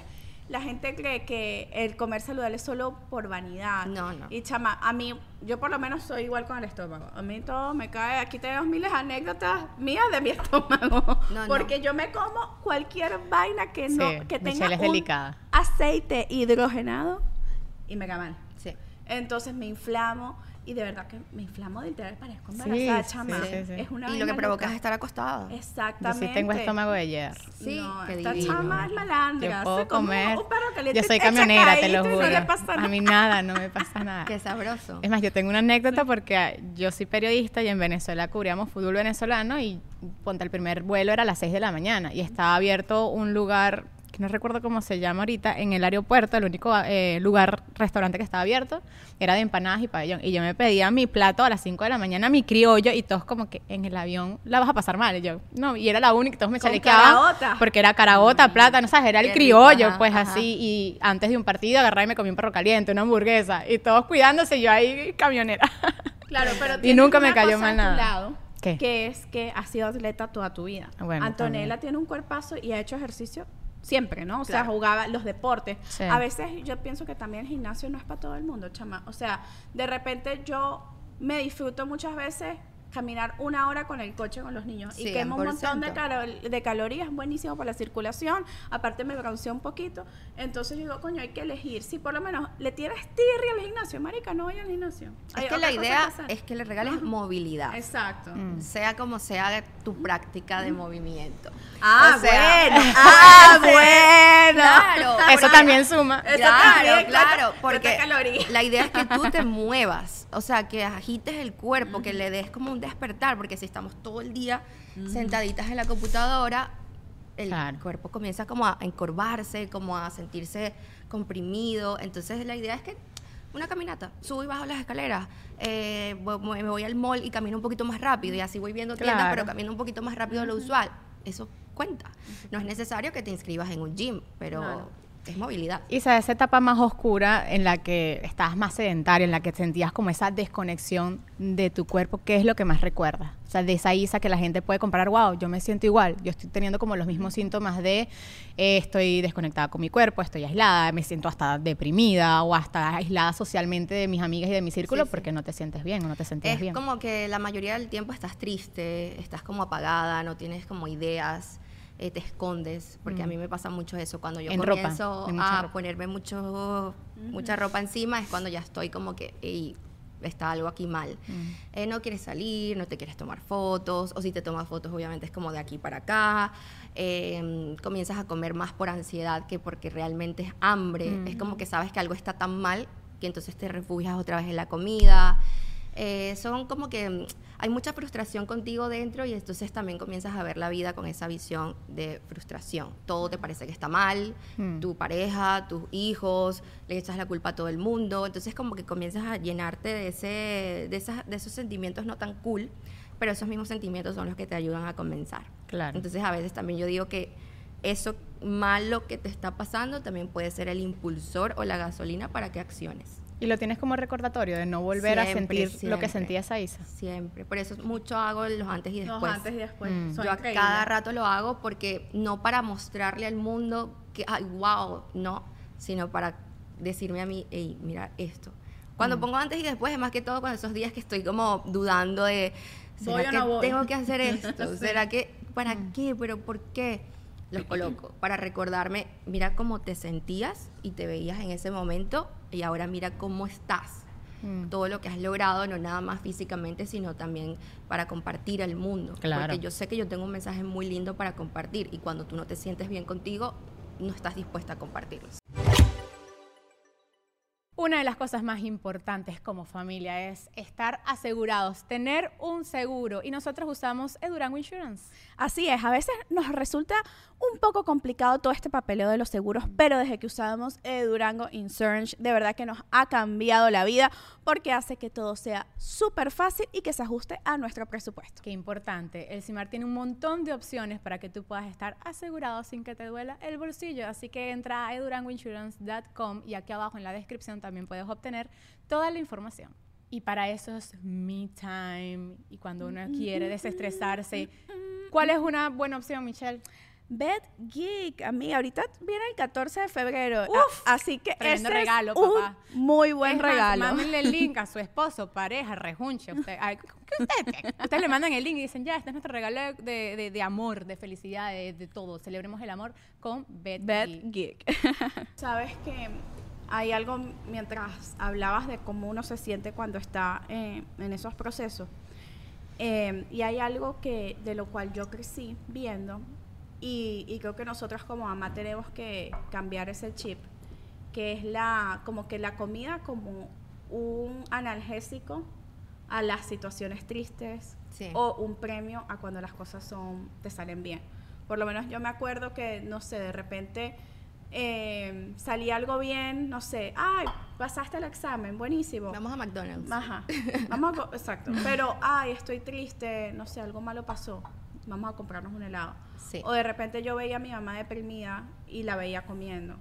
la gente cree que el comer saludable es solo por vanidad. No, no. Y chama, a mí, yo por lo menos soy igual con el estómago. A mí todo me cae. Aquí tenemos miles de anécdotas mías de mi estómago. No, no. porque yo me como cualquier vaina que no Sí, que tenga es un aceite hidrogenado y me cae mal. Sí. Entonces me inflamo y de verdad que me inflamo de literal parezco embarazada, sí, chama. sí, sí. Es una Y lo que provoca loca. es estar acostada. Yo Exactamente. sí tengo estómago de hierro. Sí, no, qué esta divino. chama es malandra. Yo puedo se come comer. Un perro caliente, Yo soy camionera, te lo juro. No le pasa nada. A mí nada, no me pasa nada. Qué sabroso. Es más, yo tengo una anécdota porque yo soy periodista y en Venezuela cubríamos fútbol venezolano y ponte el primer vuelo era a las 6 de la mañana y estaba abierto un lugar no recuerdo cómo se llama ahorita, en el aeropuerto, el único eh, lugar, restaurante que estaba abierto, era de empanadas y pabellón. Y yo me pedía mi plato a las 5 de la mañana, mi criollo, y todos como que en el avión la vas a pasar mal. Y yo, no, y era la única, todos me chalequeaban. Porque era caraota, plátano, ¿sabes? Era el criollo, ajá, pues ajá. así. Y antes de un partido agarré y me comí un perro caliente, una hamburguesa. Y todos cuidándose, yo ahí camionera. Claro, pero Y nunca me cayó mal nada. lado, ¿Qué? Que es que has sido atleta toda tu vida. Bueno, Antonella también. tiene un cuerpazo y ha hecho ejercicio siempre, ¿no? O sea, jugaba los deportes. Sí. A veces yo pienso que también el gimnasio no es para todo el mundo, chama. O sea, de repente yo me disfruto muchas veces caminar una hora con el coche con los niños y quemo un montón de, 100%. calo- de calorías, buenísimo para la circulación, aparte me bronceé un poquito, entonces yo digo, coño, hay que elegir, si por lo menos le tienes tirria al gimnasio, marica, no vaya al gimnasio. Hay Es que la idea hacer. es que le regales movilidad. Exacto. Mm. Sea como sea tu práctica de movimiento. Ah, O sea, bueno. Ah, bueno. Claro. Eso también suma. Eso claro, también, claro, porque la idea es que tú te muevas, o sea, que agites el cuerpo, que le des como un despertar, porque si estamos todo el día sentaditas en la computadora, el Claro. cuerpo comienza como a encorvarse, como a sentirse comprimido, entonces la idea es que una caminata, subo y bajo las escaleras, eh, me voy al mall y camino un poquito más rápido y así voy viendo tiendas, pero camino un poquito más rápido de lo usual. Eso cuenta. No es necesario que te inscribas en un gym, pero. Es movilidad. Y sabes, esa etapa más oscura en la que estabas más sedentaria, en la que sentías como esa desconexión de tu cuerpo, ¿qué es lo que más recuerdas? O sea, de esa Isa que la gente puede comparar, wow, yo me siento igual, yo estoy teniendo como los mismos síntomas de eh, estoy desconectada con mi cuerpo, estoy aislada, me siento hasta deprimida o hasta aislada socialmente de mis amigas y de mi círculo Sí, sí. porque no te sientes bien o no te sentías Es bien. como que la mayoría del tiempo estás triste, estás como apagada, no tienes como ideas, eh, te escondes, porque a mí me pasa mucho eso. Cuando yo Mm. En ropa, comienzo mucha a ropa. ponerme mucho, mucha ropa encima, es cuando ya estoy como que, "Ey, está algo aquí mal. Mm. Eh, no quieres salir, no te quieres tomar fotos, o si te tomas fotos, obviamente es como de aquí para acá. Eh, comienzas a comer más por ansiedad que porque realmente es hambre. Es como que sabes que algo está tan mal que entonces te refugias otra vez en la comida. Eh, son como que mm, hay mucha frustración contigo dentro y entonces también comienzas a ver la vida con esa visión de frustración. Todo te parece que está mal, Mm. tu pareja, tus hijos, le echas la culpa a todo el mundo, entonces como que comienzas a llenarte de, ese, de, esas- de esos sentimientos no tan cool, pero esos mismos sentimientos son los que te ayudan a comenzar. Claro. Entonces a veces también yo digo que eso malo que te está pasando también puede ser el impulsor o la gasolina para que acciones. Y lo tienes como recordatorio de no volver a Siempre, sentir lo que siempre. sentía esa Isa. Siempre. Por eso mucho hago los antes y Los después. antes y después. Mm. Son Yo a increíbles. cada rato lo hago porque no para mostrarle al mundo que, ay, wow, no, sino para decirme a mí, hey, mira esto. Cuando Mm. pongo antes y después, es más que todo cuando esos días que estoy como dudando de, ¿será ¿Voy o que no voy? tengo que hacer esto? Sí. ¿Será que, para qué? ¿Pero por qué? Los coloco para recordarme, mira cómo te sentías y te veías en ese momento y ahora mira cómo estás Mm. todo lo que has logrado, no nada más físicamente, sino también para compartir al mundo. Claro. Porque yo sé que yo tengo un mensaje muy lindo para compartir y cuando tú no te sientes bien contigo, no estás dispuesta a compartirlo. Una de las cosas más importantes como familia es estar asegurados, tener un seguro. Y nosotros usamos Edurango Insurance. Así es, a veces nos resulta un poco complicado todo este papeleo de los seguros, pero desde que usamos eh, Durango Insurance, de verdad que nos ha cambiado la vida porque hace que todo sea súper fácil y que se ajuste a nuestro presupuesto. Qué importante. El CIMAR tiene un montón de opciones para que tú puedas estar asegurado sin que te duela el bolsillo. Así que entra a edurangoinsurance.com y aquí abajo en la descripción también puedes obtener toda la información. Y para eso es me time. Y cuando uno quiere desestresarse, ¿cuál es una buena opción, Michelle? Bed Geek, amiga, ahorita viene el 14 de febrero. a- Uf, así que tremendo ese regalo, es un papá. muy buen Es más, regalo. Mándenle el link a su esposo, pareja, rejunche. Usted, ay, ¿qué usted? Ustedes le mandan el link y dicen, ya, este es nuestro regalo de, de- de amor, de felicidad, de, de todo. Celebremos el amor con Bed, Bed Geek. Geek. Sabes que hay algo mientras hablabas de cómo uno se siente cuando está eh, en esos procesos. Eh, y hay algo que de lo cual yo crecí viendo y, y creo que nosotros como mamá tenemos que cambiar ese chip, que es la como que la comida como un analgésico a las situaciones tristes Sí. o un premio a cuando las cosas son te salen bien. Por lo menos yo me acuerdo que, no sé, de repente eh, salía algo bien, no sé, ay, pasaste el examen, buenísimo. Vamos a McDonald's. Ajá. Vamos a exacto. Pero, ay, estoy triste, no sé, algo malo pasó. Vamos a comprarnos un helado. Sí. O de repente yo veía a mi mamá deprimida y la veía comiendo.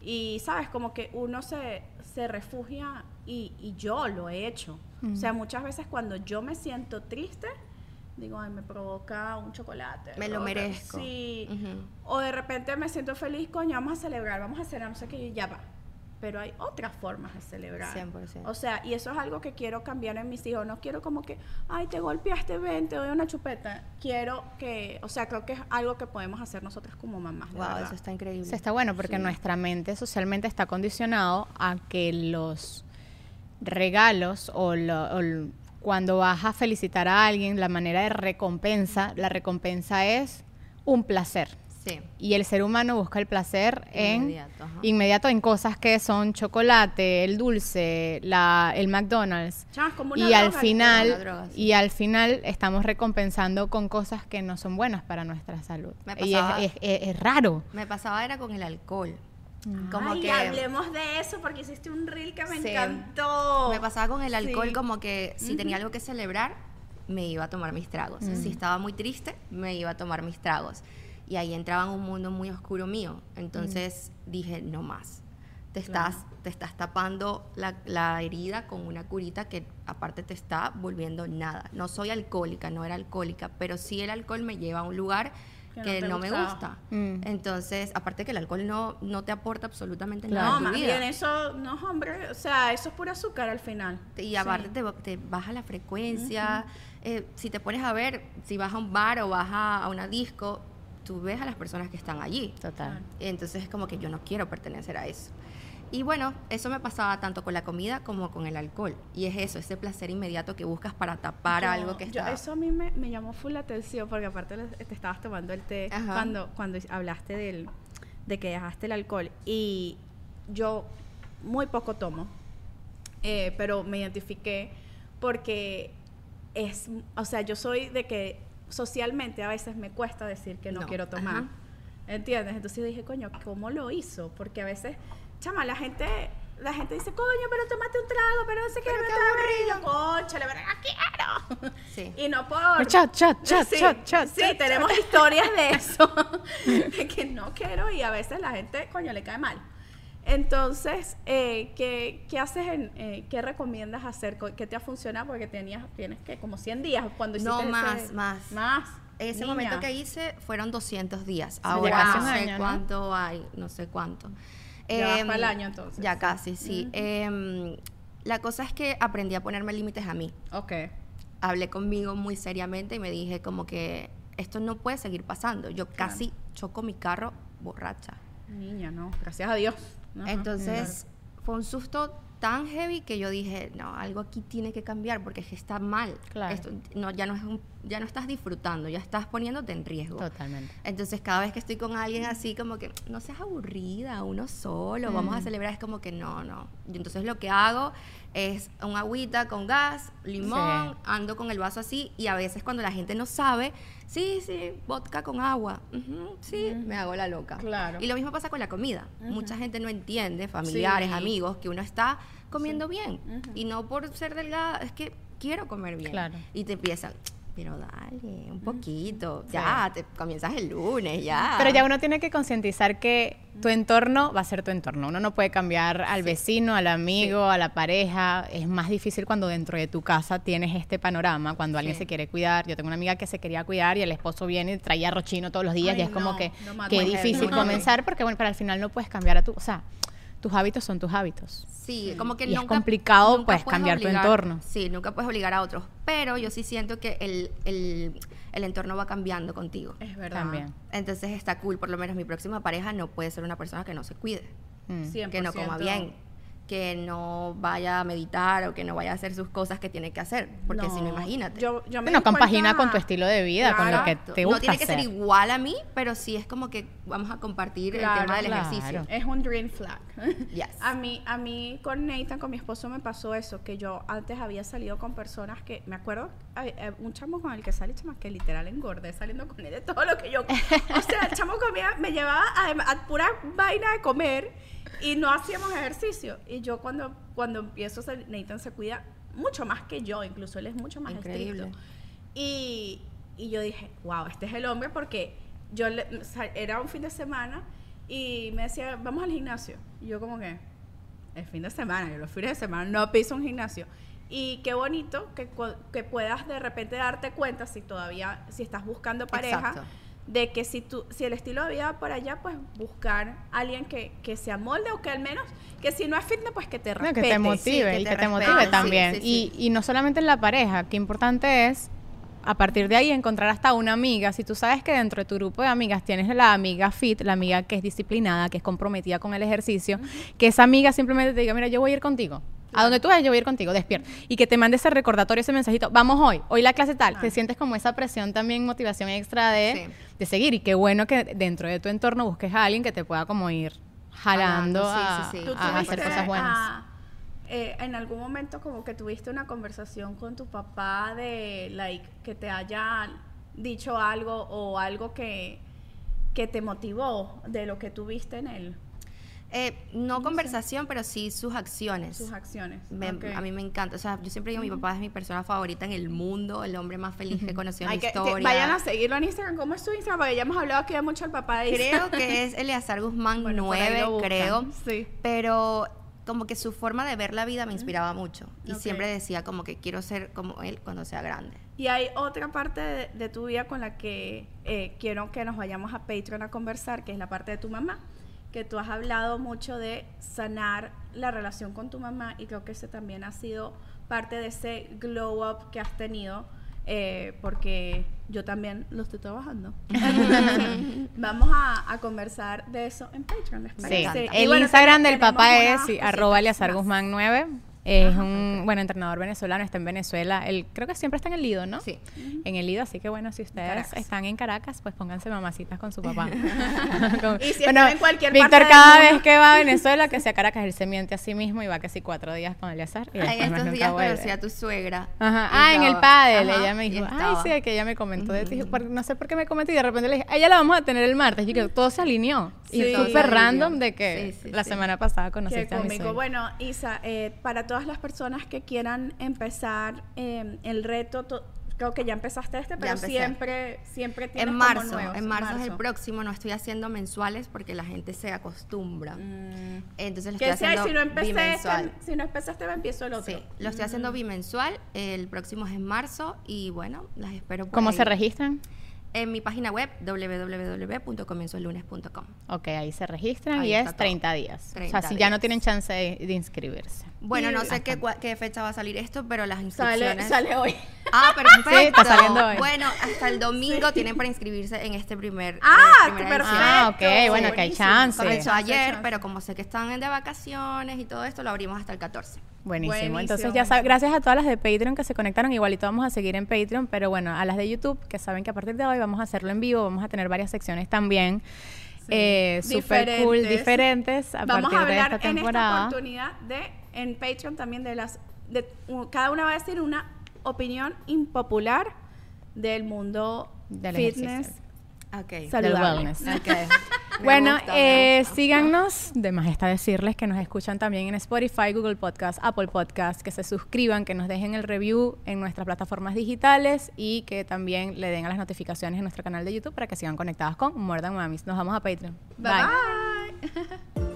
Y, ¿sabes? Como que uno se, se refugia y, y yo lo he hecho. O sea, muchas veces cuando yo me siento triste, digo, ay, me provoca un chocolate. Me lo merezco. Sí. O de repente me siento feliz, coño, vamos a celebrar, vamos a cenar, no sé qué, y ya va. Pero hay otras formas de celebrar. 100%. O sea, y eso es algo que quiero cambiar en mis hijos. No quiero como que, ay, te golpeaste, ven, te doy una chupeta. Quiero que, o sea, creo que es algo que podemos hacer nosotras como mamás. Wow, verdad. eso está increíble. Eso está bueno porque nuestra mente socialmente está condicionado a que los regalos o, lo- o cuando vas a felicitar a alguien, la manera de recompensa, la recompensa es un placer. Sí. Y el ser humano busca el placer en Inmediato, ajá. inmediato en cosas que son chocolate, el dulce, la, el McDonald's. Como una Y al droga, Una final droga, sí. y al final estamos recompensando con cosas que no son buenas para nuestra salud. Me y es, pasaba- es- es- es raro. Me pasaba era con el alcohol. Como Ay, que hablemos de eso porque hiciste un reel que me Sí. encantó. me pasaba con el alcohol Sí. como que si tenía algo que celebrar, me iba a tomar mis tragos. Si estaba muy triste, me iba a tomar mis tragos. Y ahí entraba en un mundo muy oscuro mío. Entonces dije, no más. Te estás, te estás tapando la, la herida con una curita que aparte te está volviendo nada. No soy alcohólica, no era alcohólica, pero sí el alcohol me lleva a un lugar Que no que te no, me gusta. Mm. Entonces, aparte que el alcohol no, no te aporta absolutamente No, nada en tu más vida. bien eso, no, hombre, o sea, eso es pura azúcar al final. Y aparte Sí. te, te baja la frecuencia. Eh, si te pones a ver, si vas a un bar o vas a, a una disco, tú ves a las personas que están allí. Total. Entonces es como que yo no quiero pertenecer a eso. Y bueno, eso me pasaba tanto con la comida como con el alcohol. Y es eso, ese placer inmediato que buscas para tapar Yo- algo que está... eso a mí me, me llamó full la atención porque aparte te estabas tomando el té Ajá. cuando, cuando hablaste del, de que dejaste el alcohol y yo muy poco tomo, eh, pero me identifiqué porque es, o sea, yo soy de que socialmente a veces me cuesta decir que no, No, quiero tomar. ajá. ¿Entiendes? Entonces dije, coño, ¿cómo lo hizo? Porque a veces, chama, la gente, la gente dice, coño, pero tómate un trago, pero no sé qué, Pero qué está aburrido. Concha, la verdad, quiero. Sí. Y no por... Chat, chat, chat, sí, chat, chat, Sí, chat, tenemos historias de eso, de que no quiero y a veces la gente, coño, le cae mal. Entonces, eh, ¿qué, qué haces, en, eh, qué recomiendas hacer? ¿Qué te ha funcionado? Porque tenías, tienes que como 100 días cuando hiciste No, ese- más, más. Más. Ese Niña. momento que hice fueron 200 días. Ahora no sé año, ¿no? cuánto hay, no sé cuánto. Ya Em, pa'l año, entonces. Ya casi, sí. Em, la cosa es que aprendí a ponerme límites a mí. Ok. Hablé conmigo muy seriamente y me dije como que esto no puede seguir pasando. Yo casi choco mi carro borracha. Niña, no. Gracias a Dios. Ajá. Entonces fue un susto tan heavy que yo dije, no, algo aquí tiene que cambiar porque es que está mal. Claro. Esto no, ya, no es un- ya no estás disfrutando, ya estás poniéndote en riesgo. Totalmente. Entonces, cada vez que estoy con alguien así, como que no seas aburrida, uno solo, vamos a celebrar, es como que no, no. Y entonces, lo que hago es un agüita con gas, limón, Sí. ando con el vaso así, y a veces cuando la gente no sabe, sí, sí, vodka con agua, sí, me hago la loca. Claro. Y lo mismo pasa con la comida. Mucha gente no entiende, familiares, Sí. amigos, que uno está comiendo bien. Y no por ser delgada, es que quiero comer bien. Claro. Y te empiezan, pero dale, un poquito, ya, te comienzas el lunes, ya. Pero ya uno tiene que concientizar que tu entorno va a ser tu entorno. Uno no puede cambiar al vecino, al amigo, a la pareja. Es más difícil cuando dentro de tu casa tienes este panorama, cuando alguien se quiere cuidar. Yo tengo una amiga que se quería cuidar y el esposo viene y traía rochino todos los días Ay, y es como que no qué difícil No. comenzar porque bueno, pero al final no puedes cambiar a tu, o sea, tus hábitos son tus hábitos. Sí, como que Y es nunca, complicado, nunca pues, puedes cambiar tu entorno. Sí, nunca puedes obligar a otros. Pero yo sí siento que el, el, el entorno va cambiando contigo. Es verdad. También. Entonces está cool, por lo menos mi próxima pareja no puede ser una persona que no se cuide, Mm. 100%. que no coma bien, que no vaya a meditar o que no vaya a hacer sus cosas que tiene que hacer, porque si no, imagínate. Yo, yo me Bueno, di compagina cuenta- con tu estilo de vida, con lo que te gusta No tiene que hacer. ser igual a mí, pero sí es como que vamos a compartir el Claro, tema del claro. ejercicio. Es un green flag. Yes. A mí, a mí con Nathan, con mi esposo, me pasó eso, que yo antes había salido con personas que, me acuerdo, un chamo con el que salí, chama, que literal engordé saliendo con él de todo lo que yo... O sea, el chamo comía, me llevaba a, a pura vaina de comer y no hacíamos ejercicio. Y yo cuando, cuando empiezo Nathan se cuida mucho más que yo, incluso él es mucho más Increíble. estricto. Y, y yo dije, wow, este es el hombre porque yo le- era un fin de semana y me decía, vamos al gimnasio. Y yo como que, el fin de semana, yo los fines de semana no piso un gimnasio. Y qué bonito que, que puedas de repente darte cuenta si todavía, si estás buscando pareja, Exacto. De que si, tú, si el estilo de vida va por allá, pues buscar a alguien que, que se amolde o que al menos, que si no es fitness, pues que te No, respete. que te motive que y te que motive Sí, también. sí, sí. Y, y no solamente en la pareja, qué importante es a partir de ahí encontrar hasta una amiga. Si tú sabes que dentro de tu grupo de amigas tienes la amiga fit, la amiga que es disciplinada, que es comprometida con el ejercicio, que esa amiga simplemente te diga, mira, yo voy a ir contigo. A donde tú vayas, yo voy a ir contigo, despierta. Y que te mande ese recordatorio, ese mensajito, vamos hoy, hoy la clase tal. Te sientes como esa presión también, motivación extra de, Sí. de seguir. Y qué bueno que dentro de tu entorno busques a alguien que te pueda como ir jalando, sí, a, sí, sí. ¿Tú a hacer cosas buenas. ah, eh, en algún momento como que tuviste una conversación con tu papá de like que te haya dicho algo o algo que, que te motivó de lo que tuviste en él, Eh, no conversación, pero sí sus acciones. sus acciones. Me-. A mí me encanta. O sea, yo siempre digo, mi papá es mi persona favorita en el mundo, el hombre más feliz que he conocido en la que- que historia. vayan a seguirlo en Instagram. ¿Cómo es tu Instagram? Porque ya hemos hablado aquí mucho el papá de Creo que es Eleazar Guzmán Bueno, por ahí 9, lo buscan. creo. Sí. Pero como que su forma de ver la vida me inspiraba mucho. Y siempre decía como que quiero ser como él cuando sea grande. Y hay otra parte de, de tu vida con la que eh, quiero que nos vayamos a Patreon a conversar, que es la parte de tu mamá, que tú has hablado mucho de sanar la relación con tu mamá y creo que ese también ha sido parte de ese glow up que has tenido, eh, porque yo también lo estoy trabajando. Vamos a, a conversar de eso en Patreon. ¿les Sí? Y el bueno, Instagram del papá es sí, arroba. Guzmán 9. Es Ajá, un ok. bueno entrenador venezolano, está en Venezuela. Él creo que siempre está en el Lido, ¿no? Sí. En el Lido, así que bueno, si ustedes Caracas. están en Caracas, pues pónganse mamacitas con su papá. Y si están en cualquier Víctor parte cada vez que va a Venezuela, que sea Caracas, él se miente a sí mismo y va casi cuatro días con Eleazar. Y Ay, estos días conocí a tu suegra. Ajá. Ah, en el pádel. Ajá, ella me dijo, ay, sí, que ella me comentó de ti. No sé por qué me comentó y de repente le dije, ella la vamos a tener el martes. Y que todo se alineó. y Sí. súper random de que Sí, sí, la semana pasada conociste a mi suegra. Bueno, Isa, eh, para todas las personas que quieran empezar eh, el reto, to- creo que ya empezaste este, pero siempre, siempre tienes En como marzo, nuevos, en marzo es el próximo, no estoy haciendo mensuales porque la gente se acostumbra. Entonces lo estoy Mm. Haciendo si no empecé bimensual. este, si no empecé este, me empiezo el otro. Sí, lo estoy haciendo bimensual, el próximo es en marzo y bueno, las espero por ¿Cómo ahí. se registran? En mi página web www.comienzoelunes.com. Ok, ahí se registran Ahí y es todo. 30 días. o 30 sea, si ya no tienen chance de, de inscribirse. Bueno, Y- no sé qué, fecha va a salir esto, pero las inscripciones... sale hoy. Ah, perfecto. Sí, está saliendo hoy. Bueno, hasta el domingo tienen para inscribirse en este primer. Ah, eh, perfecto. edición. Ah, ok, bueno, que hay chance. Comenzó Sí. ayer, Chance. pero como sé que están de vacaciones y todo esto, lo abrimos hasta el 14. Buenísimo. Buenísimo, Entonces ya saben, gracias a todas las de Patreon que se conectaron. Igualito vamos a seguir en Patreon, pero bueno, a las de YouTube que saben que a partir de hoy vamos a hacerlo en vivo, vamos a tener varias secciones también. Eh, super cool, Diferentes. a Vamos partir a de hablar esta en esta temporada. oportunidad de en Patreon también de las de cada una va a decir una opinión impopular del mundo Del fitness ejercicio. Ok. Del saludable. Me Bueno, eh, síganos. De más está decirles que nos escuchan también en Spotify, Google Podcast, Apple Podcast, que se suscriban, que nos dejen el review en nuestras plataformas digitales y que también le den a las notificaciones en nuestro canal de YouTube para que sigan conectados con More Than Mamis. Nos vamos a Patreon. Bye bye.